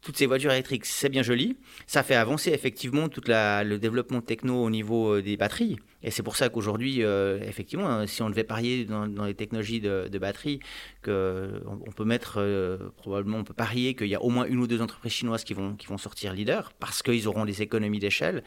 A: toutes ces voitures électriques, c'est bien joli. Ça fait avancer effectivement tout le développement techno au niveau euh, des batteries. Et c'est pour ça qu'aujourd'hui, euh, effectivement, hein, si on devait parier dans, les technologies de, de batterie, que on, peut mettre, probablement, on peut parier qu'il y a au moins une ou deux entreprises chinoises qui vont, qui vont sortir leader parce qu'ils auront des économies d'échelle.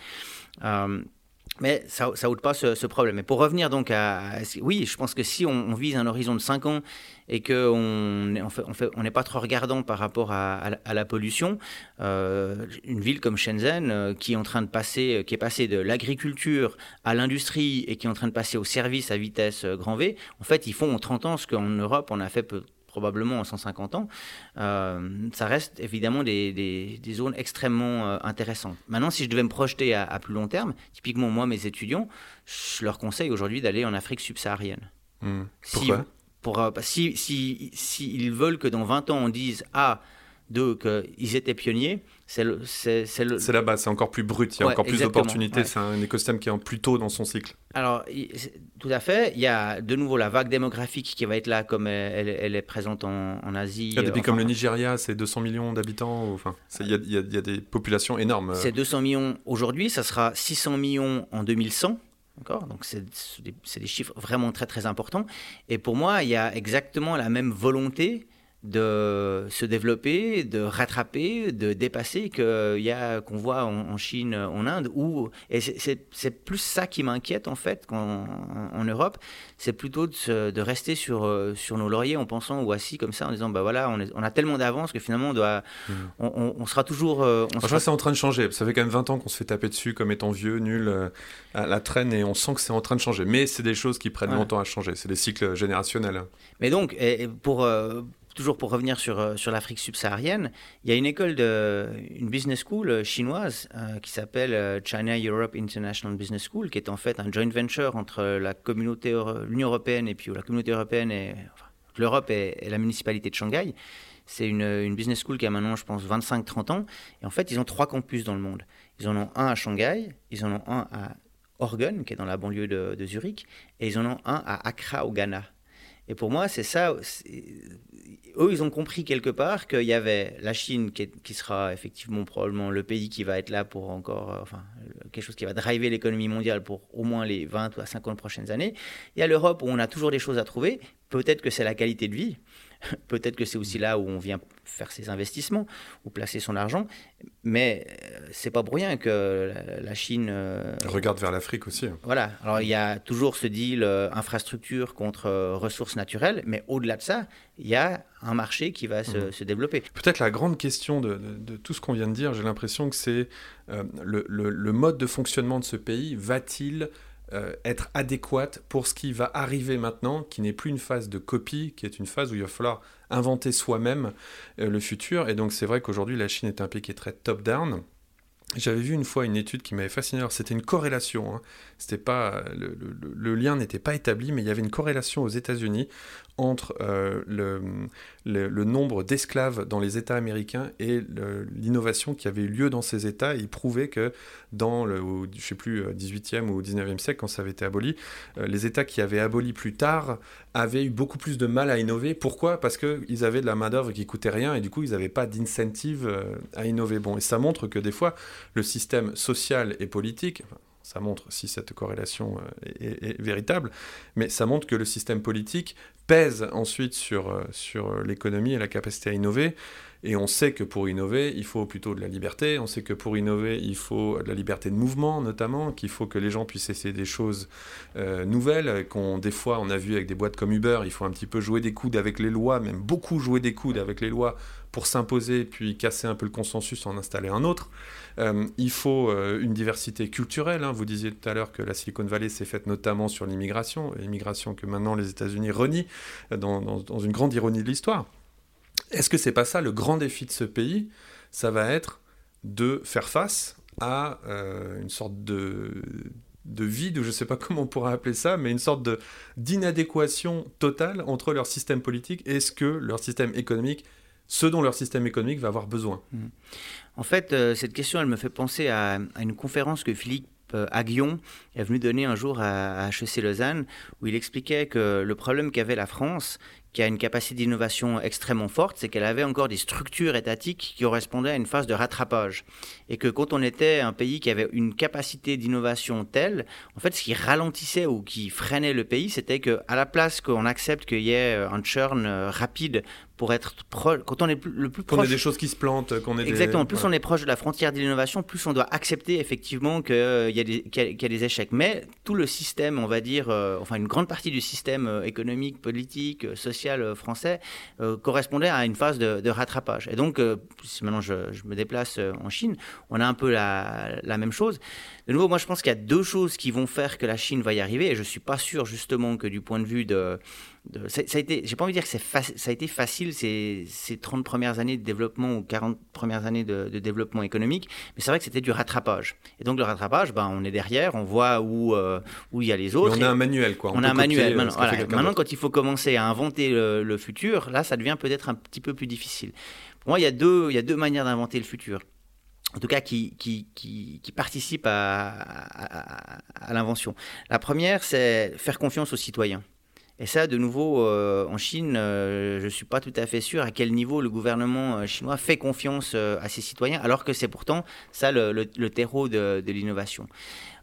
A: Mais ça n'ôte pas ce, problème. Et pour revenir donc à, Oui, je pense que si on, vise un horizon de 5 ans et n'est on fait, pas trop regardant par rapport à, la pollution, euh, une ville comme Shenzhen, euh, qui est en train de passer, qui est passée de l'agriculture à l'industrie et qui est en train de passer au service à vitesse euh, grand V, en fait, ils font en 30 ans ce qu'en Europe, on a fait probablement en 150 ans, euh, ça reste évidemment des, zones extrêmement euh, intéressantes. Maintenant, si je devais me projeter à, plus long terme, typiquement moi, mes étudiants, je leur conseille aujourd'hui d'aller en Afrique subsaharienne.
B: Hmm. Pourquoi?
A: si, pour, euh, si, si, si, ils veulent que dans 20 ans on dise Ah, d'eux qu'ils étaient pionniers, c'est
B: là-bas, c'est encore plus brut, il y a encore plus d'opportunités, c'est un écosystème qui est plus tôt dans son cycle.
A: Alors, tout à fait, il y a de nouveau la vague démographique qui va être là comme elle, est présente en, Asie.
B: Il y a des pays comme le Nigeria, c'est 200 millions d'habitants, enfin, il y, a, des populations énormes.
A: C'est 200 millions aujourd'hui, ça sera 600 millions en 2100. Donc c'est des, des chiffres vraiment très très importants. Et pour moi, il y a exactement la même volonté de se développer, de rattraper, de dépasser qu'il y a qu'on voit en, Chine, en Inde, où et c'est plus ça qui m'inquiète en fait qu'en en, Europe, c'est plutôt de, de, rester sur euh, sur nos lauriers en pensant ou assis comme ça en disant bah voilà on, on a tellement d'avance que finalement on doit mmh. on, sera toujours. Euh,
B: on sera... c'est en train de changer. Ça fait quand même 20 ans qu'on se fait taper dessus comme étant vieux, nul, euh, à la traîne et on sent que c'est en train de changer. Mais c'est des choses qui prennent longtemps à changer. C'est des cycles générationnels.
A: Mais donc et pour toujours pour revenir sur, euh, sur l'Afrique subsaharienne, il y a une école, de, une business school euh, chinoise euh, qui s'appelle China Europe International Business School, qui est en fait un joint venture entre la communauté, l'Union européenne et puis la communauté européenne et l'Europe et, la municipalité de Shanghai. C'est une, une, business school qui a maintenant, je pense, 25-30 ans. Et en fait, ils ont trois campus dans le monde. Ils en ont un à Shanghai, ils en ont un à Orgon, qui est dans la banlieue de, de Zurich, et ils en ont un à Accra, au Ghana. Et pour moi, c'est ça. Eux, ils ont compris quelque part qu'il y avait la Chine qui, sera effectivement probablement le pays qui va être là pour encore, euh, enfin, quelque chose qui va driver l'économie mondiale pour au moins les 20 ou 50 prochaines années. Il y a l'Europe où on a toujours des choses à trouver. Peut-être que c'est la qualité de vie. <laughs> Peut-être que c'est aussi là où on vient faire ses investissements ou placer son argent. Mais euh, c'est pas pour rien que la Chine euh,
B: regarde vers l'Afrique aussi.
A: Voilà. Alors il y a toujours ce deal euh, infrastructure contre ressources naturelles, mais au-delà de ça, il y a un marché qui va se, mmh. développer.
B: Peut-être la grande question de, tout ce qu'on vient de dire, j'ai l'impression que c'est le, mode de fonctionnement de ce pays va-t-il euh, être adéquate pour ce qui va arriver maintenant, qui n'est plus une phase de copie, qui est une phase où il va falloir inventer soi-même euh, le futur. Et donc c'est vrai qu'aujourd'hui la Chine est un pays qui est très top-down. J'avais vu une fois une étude qui m'avait fasciné. Alors c'était une corrélation. Hein. C'était pas le, le lien n'était pas établi, mais il y avait une corrélation aux États-Unis entre euh, le, nombre d'esclaves dans les États américains et l'innovation qui avait eu lieu dans ces États. il prouvait que dans le, je sais plus, 18e euh, ou 19e siècle, quand ça avait été aboli, euh, les États qui avaient aboli plus tard avaient eu beaucoup plus de mal à innover. Pourquoi? Parce qu'ils avaient de la main-d'œuvre qui coûtait rien et du coup, ils n'avaient pas d'incentive à innover. Bon, et ça montre que des fois, le système social et politique, ça montre si cette corrélation est, véritable, mais ça montre que le système politique pèse ensuite sur, euh, sur l'économie et la capacité à innover. Et on sait que pour innover, il faut plutôt de la liberté. On sait que pour innover, il faut de la liberté de mouvement, notamment, qu'il faut que les gens puissent essayer des choses euh, nouvelles. Qu'on, des fois, on a vu avec des boîtes comme Uber, il faut un petit peu jouer des coudes avec les lois, même beaucoup jouer des coudes avec les lois pour s'imposer, puis casser un peu le consensus, en installer un autre. Euh, il faut euh, une diversité culturelle. Hein. Vous disiez tout à l'heure que la Silicon Valley s'est faite notamment sur l'immigration, l'immigration que maintenant les États-Unis renient dans, dans une grande ironie de l'histoire. Est-ce que c'est pas ça le grand défi de ce pays? Ça va être de faire face à euh, une sorte de, de vide, ou je ne sais pas <laughs> comment on pourrait appeler ça, mais une sorte d'inadéquation totale entre leur système politique et ce que leur système économique, ce dont leur système économique va avoir besoin. Mmh.
A: En fait, euh, cette question, elle me fait penser à, une conférence que Philippe euh, Aguillon est venu donner un jour à, à HEC Lausanne, où il expliquait que le problème qu'avait la France, qui a une capacité d'innovation extrêmement forte, c'est qu'elle avait encore des structures étatiques qui correspondaient à une phase de rattrapage. Et que quand on était un pays qui avait une capacité d'innovation telle, en fait, ce qui ralentissait ou qui freinait le pays, c'était qu'à la place qu'on accepte qu'il y ait un churn rapide pour être proche, quand on est le plus
B: proche.
A: Qu'on
B: ait des choses qui se plantent, qu'on ait
A: Exactement. Plus on est proche de la frontière de l'innovation, plus on doit accepter effectivement qu'il y, a des, qu'il y, a des échecs. Mais tout le système, on va dire, euh, enfin une grande partie du système euh, économique, politique, euh, social français correspondait à une phase de, rattrapage. Et donc, si maintenant je, me déplace en Chine, on a un peu la, la même chose. De nouveau, moi je pense qu'il y a deux choses qui vont faire que la Chine va y arriver. Et je suis pas sûr justement que du point de vue de ça, a été, j'ai pas envie de dire que c'est ça a été facile ces, ces 30 premières années de développement ou 40 premières années de, développement économique, mais c'est vrai que c'était du rattrapage. Et donc le rattrapage, ben, on est derrière, on voit où, euh, où il y a les autres.
B: on a un manuel, quoi.
A: On, a un manuel. Euh, maintenant, maintenant quand il faut commencer à inventer le, futur, là, ça devient peut-être un petit peu plus difficile. Pour moi, il y a deux, il y a deux manières d'inventer le futur en tout cas qui, qui, qui, qui participent à, à, à l'invention. La première, c'est faire confiance aux citoyens. Et ça, de nouveau, euh, en Chine, euh, je ne suis pas tout à fait sûr à quel niveau le gouvernement euh, chinois fait confiance à ses citoyens, alors que c'est pourtant ça le, terreau de, de l'innovation.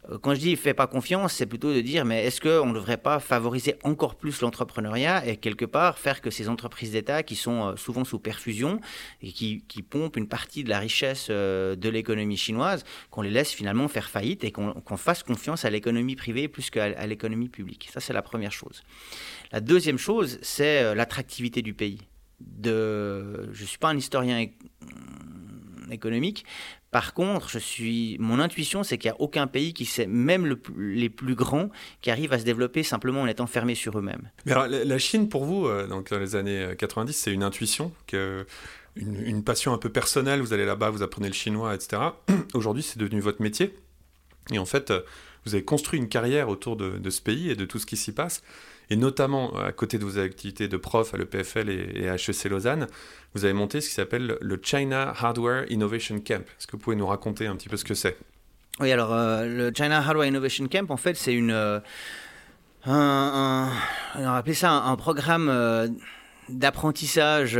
A: Euh, quand je dis fait pas confiance, c'est plutôt de dire mais est-ce qu'on ne devrait pas favoriser encore plus l'entrepreneuriat et quelque part faire que ces entreprises d'État qui sont euh, souvent sous perfusion et qui, pompent une partie de la richesse euh, de l'économie chinoise, qu'on les laisse finalement faire faillite et qu'on fasse confiance à l'économie privée plus qu'à l'économie publique. Ça, c'est la première chose. La deuxième chose, c'est l'attractivité du pays. Je ne suis pas un historien économique, par contre, je suis, mon intuition, c'est qu'il n'y a aucun pays qui sait, même les plus grands, qui arrive à se développer simplement en étant fermés sur eux-mêmes.
B: Mais alors, la Chine, pour vous, euh, donc dans les années 90, euh, c'est une intuition, une, passion un peu personnelle. Vous allez là-bas, vous apprenez le chinois, etc. <clears throat> Aujourd'hui, c'est devenu votre métier. Et en fait, euh, vous avez construit une carrière autour de ce pays et de tout ce qui s'y passe et notamment à côté de vos activités de prof à l'EPFL et, à HEC Lausanne, vous avez monté ce qui s'appelle le China Hardware Innovation Camp. Est-ce que vous pouvez nous raconter un petit peu ce que c'est?
A: Oui, alors euh, le China Hardware Innovation Camp, en fait, c'est une... Euh, un, on va appeler ça un, programme euh, d'apprentissage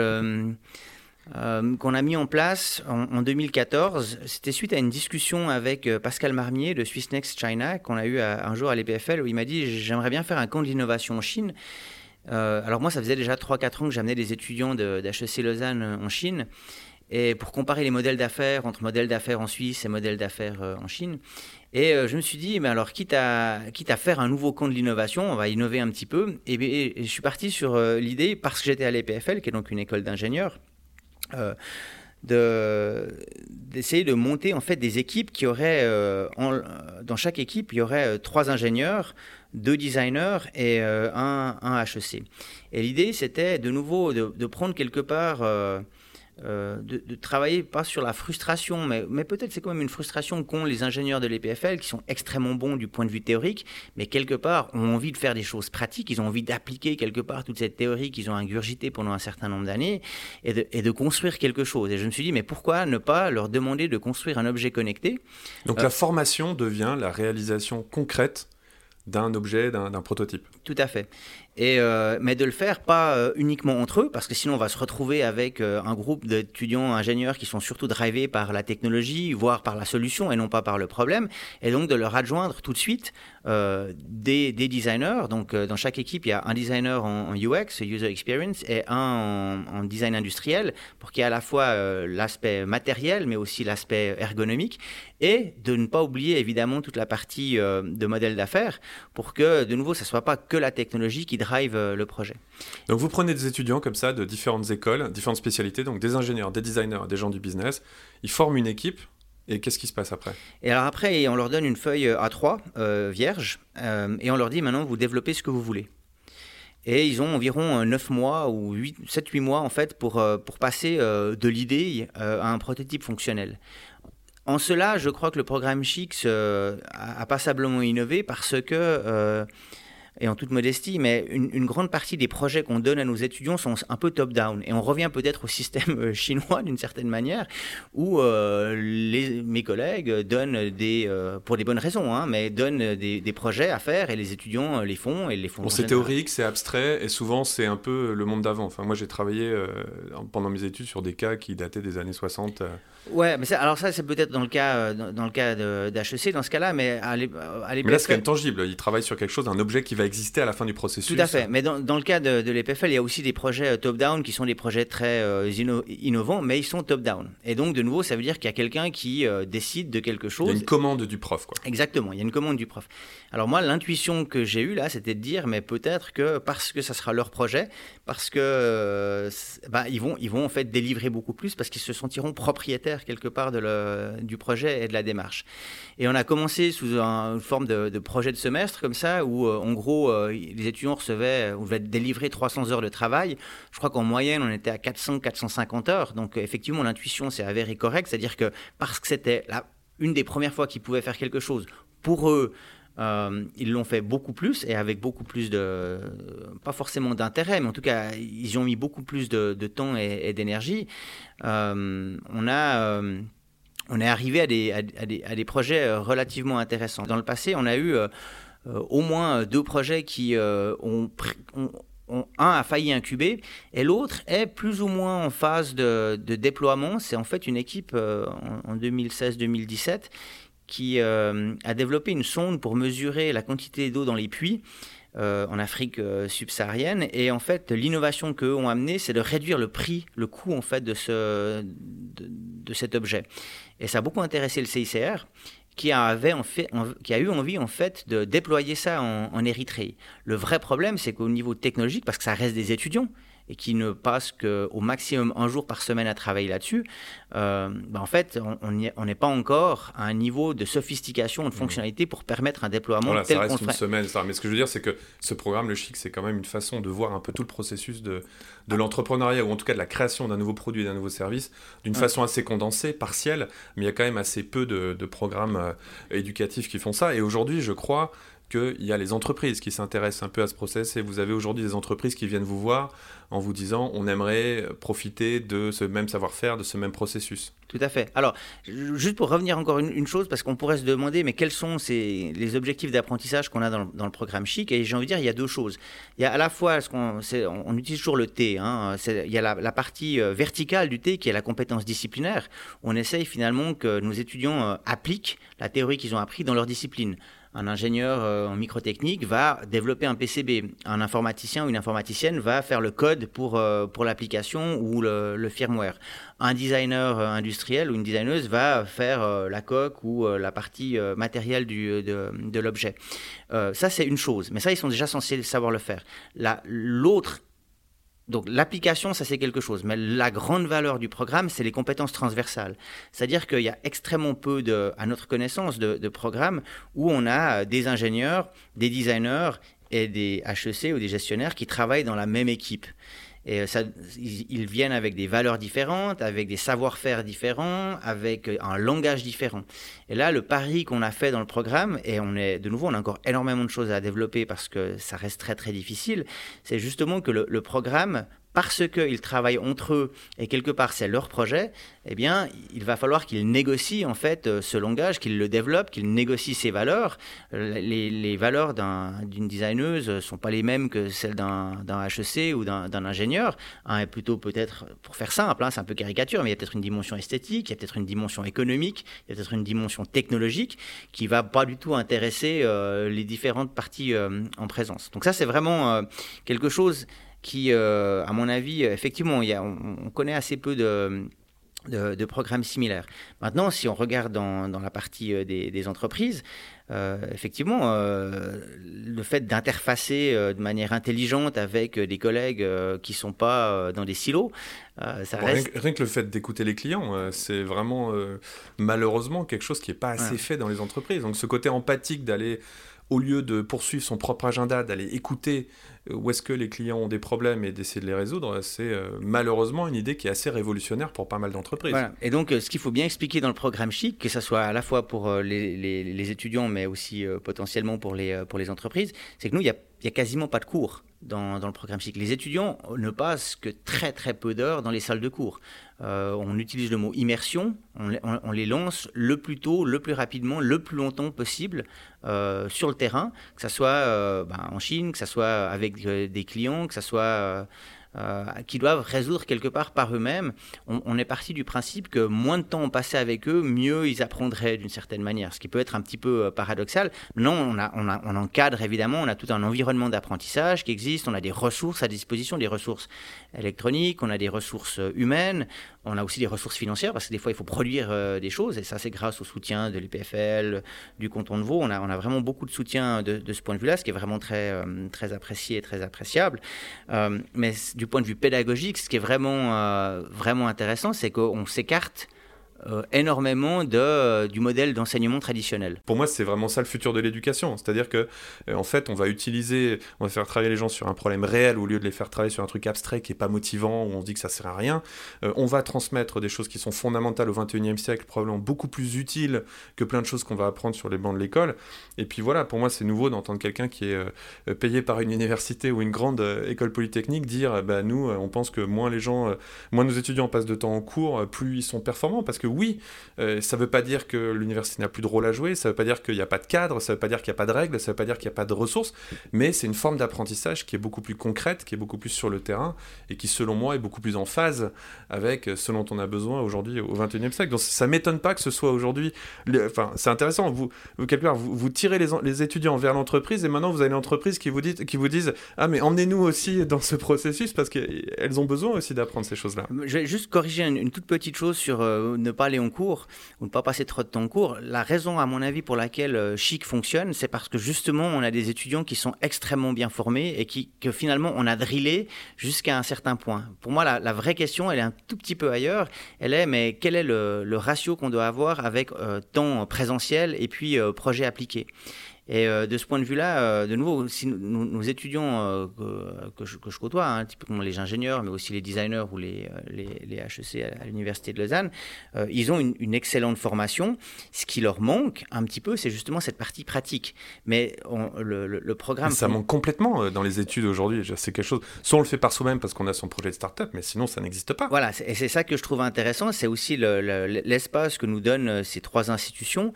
A: euh, qu'on a mis en place en, 2014. C'était suite à une discussion avec euh, Pascal Marmier de Swiss Next China qu'on a eu un jour à l'EPFL où il m'a dit j'aimerais bien faire un camp de l'innovation en Chine. Euh, alors moi, ça faisait déjà 3-4 ans que j'amenais des étudiants d'HEC Lausanne en Chine. Et pour comparer les modèles d'affaires entre modèles d'affaires en Suisse et modèles d'affaires en Chine. Et je me suis dit, mais alors, quitte à, faire un nouveau camp de l'innovation, on va innover un petit peu. Et, je suis parti sur l'idée, parce que j'étais à l'EPFL, qui est donc une école d'ingénieurs, d'essayer de, monter en fait des équipes qui auraient euh, dans chaque équipe il y aurait euh, trois ingénieurs deux designers et un, un, HEC et l'idée c'était de nouveau de, prendre quelque part euh, de, travailler pas sur la frustration, mais, mais peut-être c'est quand même une frustration qu'ont les ingénieurs de l'EPFL qui sont extrêmement bons du point de vue théorique, mais quelque part ont envie de faire des choses pratiques, ils ont envie d'appliquer quelque part toute cette théorie qu'ils ont ingurgitée pendant un certain nombre d'années et de, et de, construire quelque chose. Et je me suis dit, mais pourquoi ne pas leur demander de construire un objet connecté
B: Donc la euh, formation devient la réalisation concrète d'un objet, d'un prototype.
A: Tout à fait. Euh, mais de le faire pas euh, uniquement entre eux, parce que sinon on va se retrouver avec euh, un groupe d'étudiants ingénieurs qui sont surtout drivés par la technologie, voire par la solution et non pas par le problème, et donc de leur adjoindre tout de suite des, des, designers. Donc dans chaque équipe, il y a un designer en, UX, User Experience, et un en, en design industriel, pour qu'il y ait à la fois l'aspect matériel, mais aussi l'aspect ergonomique, et de ne pas oublier évidemment toute la partie de modèle d'affaires, pour que de nouveau, ça soit pas que la technologie qui drive euh, le projet.
B: Donc vous prenez des étudiants comme ça de différentes écoles, différentes spécialités, donc des ingénieurs, des designers, des gens du business. Ils forment une équipe. Et qu'est-ce qui se passe après?
A: Et alors après, on leur donne une feuille A3 euh, vierge et on leur dit maintenant vous développez ce que vous voulez. Et ils ont environ 9 mois ou 7-8 mois en fait pour, pour passer de l'idée à un prototype fonctionnel. En cela, je crois que le programme Chix a, passablement innové parce que et en toute modestie, mais une, grande partie des projets qu'on donne à nos étudiants sont un peu top-down. Et on revient peut-être au système euh, chinois d'une certaine manière, où euh, les, mes collègues donnent des, euh, pour des bonnes raisons, hein, mais donnent des, des, projets à faire et les étudiants les font et les font.
B: Bon, c'est théorique, c'est abstrait et souvent c'est un peu le monde d'avant. Enfin, moi j'ai travaillé pendant mes études sur des cas qui dataient des années 60.
A: Ouais, mais ça, alors ça, c'est peut-être dans le cas, dans, le cas d'HEC, dans ce cas-là, mais à l'époque.
B: Mais là, c'est quand même tangible. Ils travaillent sur quelque chose, un objet qui va exister à la fin du processus.
A: Tout à fait. Mais dans, dans le cas de, de l'EPFL, il y a aussi des projets top-down qui sont des projets très innovants, mais ils sont top-down. Et donc, de nouveau, ça veut dire qu'il y a quelqu'un qui décide de quelque chose.
B: Il y a une commande du prof, quoi.
A: Exactement. Il y a une commande du prof. Alors moi, l'intuition que j'ai eue là, c'était de dire, mais peut-être que parce que ça sera leur projet, parce que bah, ils vont, ils vont en fait délivrer beaucoup plus parce qu'ils se sentiront propriétaires quelque part du projet et de la démarche. Et on a commencé sous une forme de, projet de semestre comme ça, où euh, en gros euh, les étudiants recevaient, on devait délivrer 300 heures de travail. Je crois qu'en moyenne on était à 400-450 heures. Donc effectivement l'intuition s'est avérée correcte, c'est-à-dire que parce que c'était une des premières fois qu'ils pouvaient faire quelque chose pour eux. Euh, ils l'ont fait beaucoup plus et avec beaucoup plus de, pas forcément d'intérêt, mais en tout cas, ils ont mis beaucoup plus de, temps et, d'énergie. Euh, on a, euh, on est arrivé à des, à, des, à des, projets relativement intéressants. Dans le passé, on a eu au moins deux projets qui ont, un a failli incuber et l'autre est plus ou moins en phase de, de déploiement. C'est en fait une équipe en, en 2016-2017 qui euh, a développé une sonde pour mesurer la quantité d'eau dans les puits euh, en Afrique euh, subsaharienne. Et en fait, l'innovation qu'eux ont amené, c'est de réduire le prix, le coût en fait de, ce, de, cet objet. Et ça a beaucoup intéressé le CICR. Qui, avait en fait, qui a eu envie en fait de déployer ça en Érythrée. Le vrai problème, c'est qu'au niveau technologique, parce que ça reste des étudiants, et qui ne passe qu'au maximum un jour par semaine à travailler là-dessus, euh, ben, en fait, on n'est pas encore à un niveau de sophistication, de mmh. fonctionnalité pour permettre un déploiement
B: voilà, tel ça reste une semaine. Ça. Mais ce que je veux dire, c'est que ce programme, le Chic, c'est quand même une façon de voir un peu tout le processus de, de l'entrepreneuriat, ou en tout cas de la création d'un nouveau produit et d'un nouveau service, d'une façon assez condensée, partielle, mais il y a quand même assez peu de, programmes euh, éducatifs qui font ça. Et aujourd'hui, je crois qu'il y a les entreprises qui s'intéressent un peu à ce process et vous avez aujourd'hui des entreprises qui viennent vous voir en vous disant on aimerait profiter de ce même savoir-faire, de ce même processus.
A: Tout à fait. Alors, juste pour revenir encore une, chose, parce qu'on pourrait se demander, mais quels sont les objectifs d'apprentissage qu'on a dans, le programme Chic? Et j'ai envie de dire, il y a deux choses. Il y a à la fois, on utilise toujours le T, hein, il y a la, partie euh, verticale du T qui est la compétence disciplinaire. On essaye finalement que nos étudiants euh, appliquent la théorie qu'ils ont appris dans leur discipline un ingénieur euh, en microtechnique va développer un PCB. Un informaticien ou une informaticienne va faire le code pour, euh, pour l'application ou le, firmware. Un designer euh, industriel ou une designeuse va faire la coque ou la partie matérielle du, de, l'objet. ça, c'est une chose. Mais ça, ils sont déjà censés savoir le faire. L'autre donc l'application, ça c'est quelque chose, mais la grande valeur du programme, c'est les compétences transversales. C'est-à-dire qu'il y a extrêmement peu, de, à notre connaissance, de, programmes où on a des ingénieurs, des designers et des HEC ou des gestionnaires qui travaillent dans la même équipe. Et euh, ils, viennent avec des valeurs différentes, avec des savoir-faire différents, avec euh, un langage différent. Et là, le pari qu'on a fait dans le programme, et on est de nouveau, on a encore énormément de choses à développer parce que ça reste très très difficile, c'est justement que le programme parce qu'ils travaillent entre eux et quelque part c'est leur projet, eh bien, il va falloir qu'ils négocient en fait euh, ce langage, qu'ils le développent, qu'ils négocient ces valeurs. Euh, les, valeurs d'une designeuse ne sont pas les mêmes que celles d'un HEC ou d'un ingénieur. Un est plutôt peut-être, pour faire simple, hein, c'est un peu caricature, mais il y a peut-être une dimension esthétique, il y a peut-être une dimension économique, il y a peut-être une dimension technologique qui va pas du tout intéresser euh, les différentes parties en présence. Donc ça, c'est vraiment quelque chose qui, euh, à mon avis, effectivement, il y a, on, connaît assez peu de, de, programmes similaires. Maintenant, si on regarde dans, dans la partie euh, des, des entreprises, euh, effectivement, le fait d'interfacer de manière intelligente avec des collègues qui ne sont pas dans des silos, ça reste...
B: rien, que le fait d'écouter les clients, c'est vraiment malheureusement quelque chose qui n'est pas assez fait dans les entreprises. Donc ce côté empathique d'aller au lieu de poursuivre son propre agenda, d'aller écouter euh, où est-ce que les clients ont des problèmes et d'essayer de les résoudre, c'est euh, malheureusement une idée qui est assez révolutionnaire pour pas mal d'entreprises.
A: Et donc, euh, ce qu'il faut bien expliquer dans le programme Chic, que ce soit à la fois pour les, étudiants, mais aussi potentiellement pour les, pour les entreprises, c'est que nous, il n'y a, a, quasiment pas de cours dans, dans, le programme Chic. Les étudiants ne passent que très très peu d'heures dans les salles de cours. Euh, on utilise le mot immersion, on, les lance le plus tôt, le plus rapidement, le plus longtemps possible euh, sur le terrain, que ce soit euh, ben, en Chine, que ce soit avec des clients, que ce soit qui doivent résoudre quelque part par eux-mêmes. On, est parti du principe que moins de temps on passait avec eux, mieux ils apprendraient d'une certaine manière, ce qui peut être un petit peu paradoxal. Non, on, a, on, encadre évidemment, on a tout un environnement d'apprentissage qui existe, on a des ressources à disposition, des ressources électroniques, on a des ressources humaines, on a aussi des ressources financières parce que des fois il faut produire des choses et ça c'est grâce au soutien de l'EPFL, du canton de Vaud. On a, on a vraiment beaucoup de soutien de, ce point de vue-là, ce qui est vraiment très, euh, très apprécié et très appréciable. Euh, mais du point de vue pédagogique, ce qui est vraiment, euh, vraiment intéressant, c'est qu'on s'écarte euh, énormément de, euh, du modèle d'enseignement traditionnel.
B: Pour moi, c'est vraiment ça le futur de l'éducation. C'est-à-dire que, euh, en fait, on va utiliser, on va faire travailler les gens sur un problème réel au lieu de les faire travailler sur un truc abstrait qui est pas motivant, où on se dit que ça sert à rien. on va transmettre des choses qui sont fondamentales au 21e siècle, probablement beaucoup plus utiles que plein de choses qu'on va apprendre sur les bancs de l'école. Et puis voilà, pour moi, c'est nouveau d'entendre quelqu'un qui est payé par une université ou une grande école polytechnique dire, bah, nous, on pense que moins les gens, moins nos étudiants passent de temps en cours, plus ils sont performants, parce que oui, euh, ça ne veut pas dire que l'université n'a plus de rôle à jouer, ça ne veut pas dire qu'il n'y a pas de cadre, ça ne veut pas dire qu'il n'y a pas de règles, ça ne veut pas dire qu'il n'y a pas de ressources, mais c'est une forme d'apprentissage qui est beaucoup plus concrète, qui est beaucoup plus sur le terrain et qui, selon moi, est beaucoup plus en phase avec ce dont on a besoin aujourd'hui au XXIe siècle. Donc ça m'étonne pas que ce soit aujourd'hui. Enfin, c'est intéressant. Vous, part, vous, tirez les, étudiants vers l'entreprise et maintenant vous avez l'entreprise qui vous dit, qui vous disent ah mais emmenez-nous aussi dans ce processus parce qu'elles ont besoin aussi d'apprendre ces choses-là.
A: Je vais juste corriger une, toute petite chose sur euh, ne pas aller en cours ou ne pas passer trop de temps en cours, la raison, à mon avis, pour laquelle euh, Chic fonctionne, c'est parce que justement, on a des étudiants qui sont extrêmement bien formés et qui, que finalement, on a drillé jusqu'à un certain point. Pour moi, la, vraie question, elle est un tout petit peu ailleurs. Elle est, mais quel est le, ratio qu'on doit avoir avec euh, temps présentiel et puis euh, projet appliqué? Et euh, de ce point de vue-là, euh, de nouveau, si nous, étudions euh, que, je, côtoie, hein, typiquement les ingénieurs, mais aussi les designers ou les, les, HEC à, l'Université de Lausanne, ils ont une, excellente formation. Ce qui leur manque un petit peu, c'est justement cette partie pratique. Mais le, programme...
B: ça manque complètement dans les études aujourd'hui. C'est quelque chose... Soit on le fait par soi-même parce qu'on a son projet de start-up, mais sinon ça n'existe pas.
A: Voilà, et c'est ça que je trouve intéressant. C'est aussi l'espace que nous donnent ces trois institutions.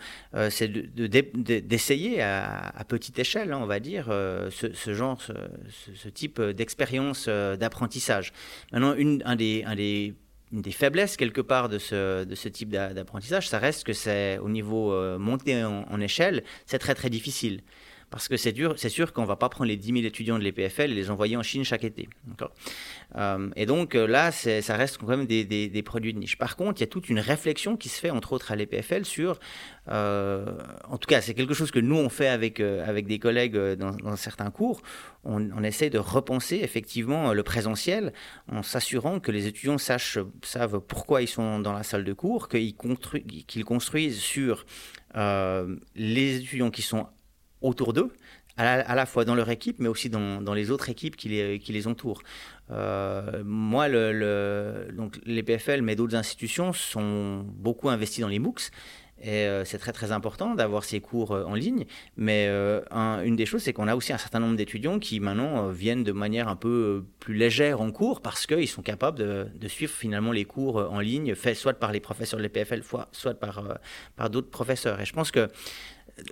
A: c'est d'essayer à à, petite échelle, hein, on va dire, euh, ce, genre, ce, type d'expérience euh, d'apprentissage. Maintenant, une, un des, faiblesses quelque part de ce, type d'apprentissage, ça reste que c'est au niveau euh, monté en, échelle, c'est très très difficile. Parce que c'est sûr qu'on ne va pas prendre les 10 000 étudiants de l'EPFL et les envoyer en Chine chaque été. Euh, et donc euh, là, ça reste quand même des, produits de niche. Par contre, il y a toute une réflexion qui se fait, entre autres à l'EPFL, sur, euh, en tout cas, c'est quelque chose que nous, on fait avec, avec des collègues dans, certains cours, on, essaie de repenser effectivement le présentiel en s'assurant que les étudiants sachent, savent pourquoi ils sont dans la salle de cours, qu'ils construisent sur les étudiants qui sont autour d'eux, à, la, fois dans leur équipe, mais aussi dans, les autres équipes qui les, qui les entourent. Euh, moi, le, donc les PFL, mais d'autres institutions, sont beaucoup investis dans les MOOCs. Et euh, c'est très très important d'avoir ces cours euh, en ligne. Mais une des choses, c'est qu'on a aussi un certain nombre d'étudiants qui maintenant viennent de manière un peu plus légère en cours parce qu'ils sont capables de, de, suivre finalement les cours en ligne, faits soit par les professeurs de l'EPFL, soit par, par d'autres professeurs. Et je pense que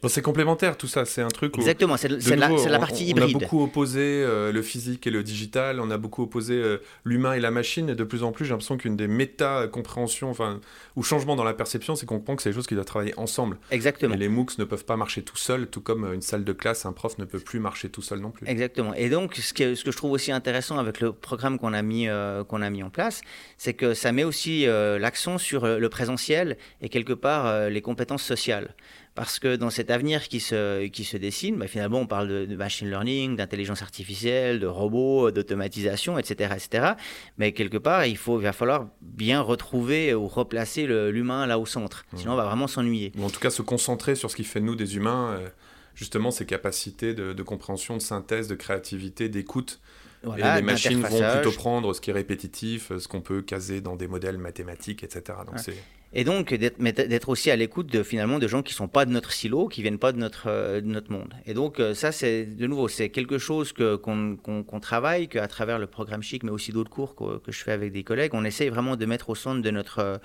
B: c'est complémentaire tout ça, c'est un truc.
A: Exactement, c'est la, la, partie hybride.
B: On a beaucoup opposé euh, le physique et le digital, on a beaucoup opposé euh, l'humain et la machine, et de plus en plus j'ai l'impression qu'une des méta-compréhensions, enfin, ou changements dans la perception, c'est qu'on comprend que c'est des choses qui doivent travailler ensemble.
A: Exactement.
B: Et les MOOCs ne peuvent pas marcher tout seuls, tout comme une salle de classe, un prof ne peut plus marcher tout seul non plus.
A: Exactement. Et donc, ce que, ce que je trouve aussi intéressant avec le programme qu'on a, mis, euh, qu'on a mis en place, c'est que ça met aussi l'accent sur le présentiel et quelque part les compétences sociales. Parce que dans cet avenir qui se, qui se dessine, bah, finalement, on parle de, machine learning, d'intelligence artificielle, de robots, d'automatisation, etc., etc. Mais quelque part, il, faut, il va falloir bien retrouver ou replacer l'humain là au centre. Sinon, on va vraiment s'ennuyer.
B: Ou en tout cas, se concentrer sur ce qui fait de nous des humains, euh, justement, ces capacités de, de, compréhension, de synthèse, de créativité, d'écoute. les machines vont plutôt prendre ce qui est répétitif, ce qu'on peut caser dans des modèles mathématiques, etc. Donc c'est
A: et donc d'être aussi à l'écoute de finalement de gens qui sont pas de notre silo, qui viennent pas de notre euh, de notre monde. Et donc euh, ça c'est de nouveau c'est quelque chose que qu'on travaille, qu'à travers le programme Chic, mais aussi d'autres cours que, que, je fais avec des collègues, on essaye vraiment de mettre au centre de notre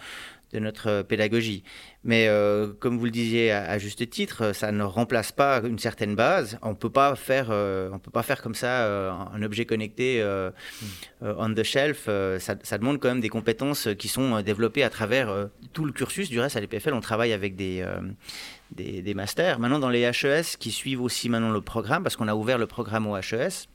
A: de notre pédagogie. Mais euh, comme vous le disiez à, juste titre, ça ne remplace pas une certaine base. On peut euh, peut pas faire comme ça euh, un objet connecté on the shelf. Ça, ça, demande quand même des compétences qui sont développées à travers tout le cursus. Du reste, à l'EPFL, on travaille avec des, des, des, masters. Maintenant, dans les HES qui suivent aussi maintenant le programme, parce qu'on a ouvert le programme au HES.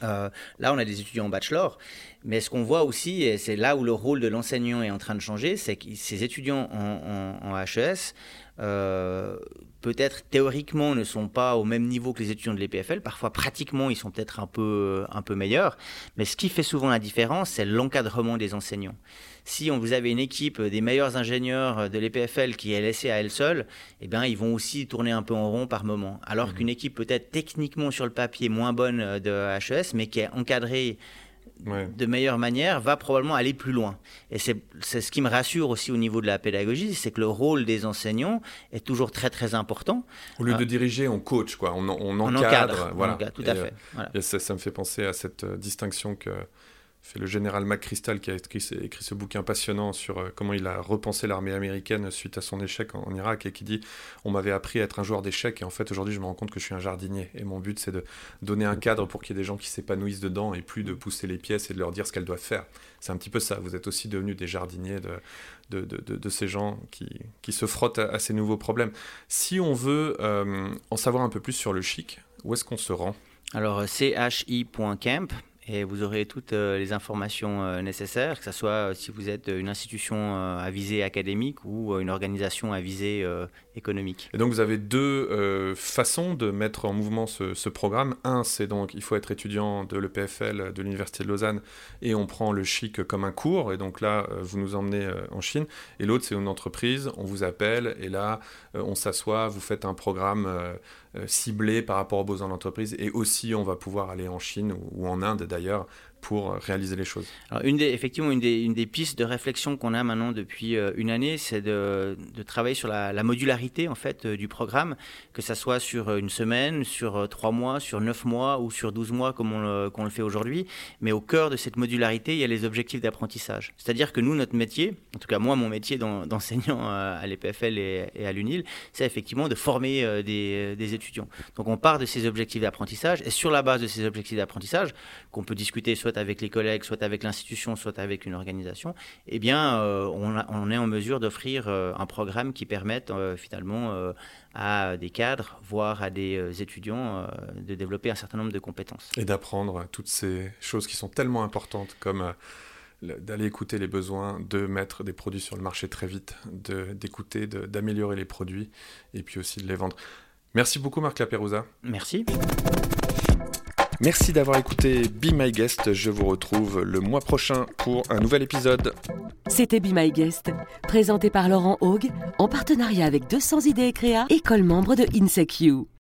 A: Là, on a des étudiants en bachelor mais ce qu'on voit aussi, et c'est là où le rôle de l'enseignant est en train de changer, c'est que ces étudiants en, HES, euh, peut-être théoriquement ne sont pas au même niveau que les étudiants de l'EPFL. Parfois, pratiquement, ils sont peut-être un peu, un peu meilleurs. Mais ce qui fait souvent la différence, c'est l'encadrement des enseignants. Si on, vous avez une équipe des meilleurs ingénieurs de l'EPFL qui est laissée à elle seule, eh bien, ils vont aussi tourner un peu en rond par moment. Alors mmh. qu'une équipe peut-être techniquement sur le papier moins bonne de HES, mais qui est encadrée de meilleure manière, va probablement aller plus loin. Et c'est ce qui me rassure aussi au niveau de la pédagogie, c'est que le rôle des enseignants est toujours très très important.
B: Au lieu de euh, diriger, on coach, quoi. On, on encadre. voilà.
A: tout à fait.
B: Euh, ça, ça, me fait penser à cette euh, distinction que c'est le général McChrystal qui a écrit, ce bouquin passionnant sur euh, comment il a repensé l'armée américaine suite à son échec en, Irak et qui dit On m'avait appris à être un joueur d'échecs et en fait aujourd'hui je me rends compte que je suis un jardinier et mon but c'est de donner un cadre pour qu'il y ait des gens qui s'épanouissent dedans et plus de pousser les pièces et de leur dire ce qu'elles doivent faire. C'est un petit peu ça, vous êtes aussi devenus des jardiniers de, ces gens qui, se frottent à, ces nouveaux problèmes. Si on veut euh, en savoir un peu plus sur le chic, où est-ce qu'on se rend?
A: Alors, chi.camp, et vous aurez toutes euh, les informations euh, nécessaires, que ce soit euh, si vous êtes une institution à visée académique ou une organisation à visée économique.
B: Et donc vous avez deux façons de mettre en mouvement ce, programme. Un, c'est donc il faut être étudiant de l'EPFL de l'Université de Lausanne et on prend le chic comme un cours et donc là vous nous emmenez en Chine. Et l'autre, c'est une entreprise, on vous appelle et là on s'assoit, vous faites un programme ciblé par rapport aux besoins de l'entreprise et aussi on va pouvoir aller en Chine ou en Inde d'ailleurs pour euh, réaliser les choses
A: une des, Effectivement, une des, une des, pistes de réflexion qu'on a maintenant depuis euh, une année, c'est de, de, travailler sur la, modularité en fait euh, du programme, que ça soit sur une semaine, sur trois mois, sur neuf mois ou sur douze mois comme on le, fait aujourd'hui. Mais au cœur de cette modularité, il y a les objectifs d'apprentissage. C'est-à-dire que nous, notre métier, en tout cas moi, mon métier <laughs> d'enseignant à l'EPFL et, et, à l'UNIL, c'est effectivement de former des, des étudiants. Donc on part de ces objectifs d'apprentissage et sur la base de ces objectifs d'apprentissage, qu'on peut discuter soit avec les collègues, soit avec l'institution, soit avec une organisation, eh bien, euh, on, est en mesure d'offrir euh, un programme qui permette euh, finalement à des cadres, voire à des étudiants, de développer un certain nombre de compétences.
B: Et d'apprendre toutes ces choses qui sont tellement importantes comme d'aller écouter les besoins, de mettre des produits sur le marché très vite, d'écouter, d'améliorer les produits et puis aussi de les vendre. Merci beaucoup Marc Laperouza.
A: Merci.
B: Merci d'avoir écouté Be My Guest. Je vous retrouve le mois prochain pour un nouvel épisode.
C: C'était Be My Guest, présenté par Laurent Haug, en partenariat avec 200 idées et créa, école membre de INSECU.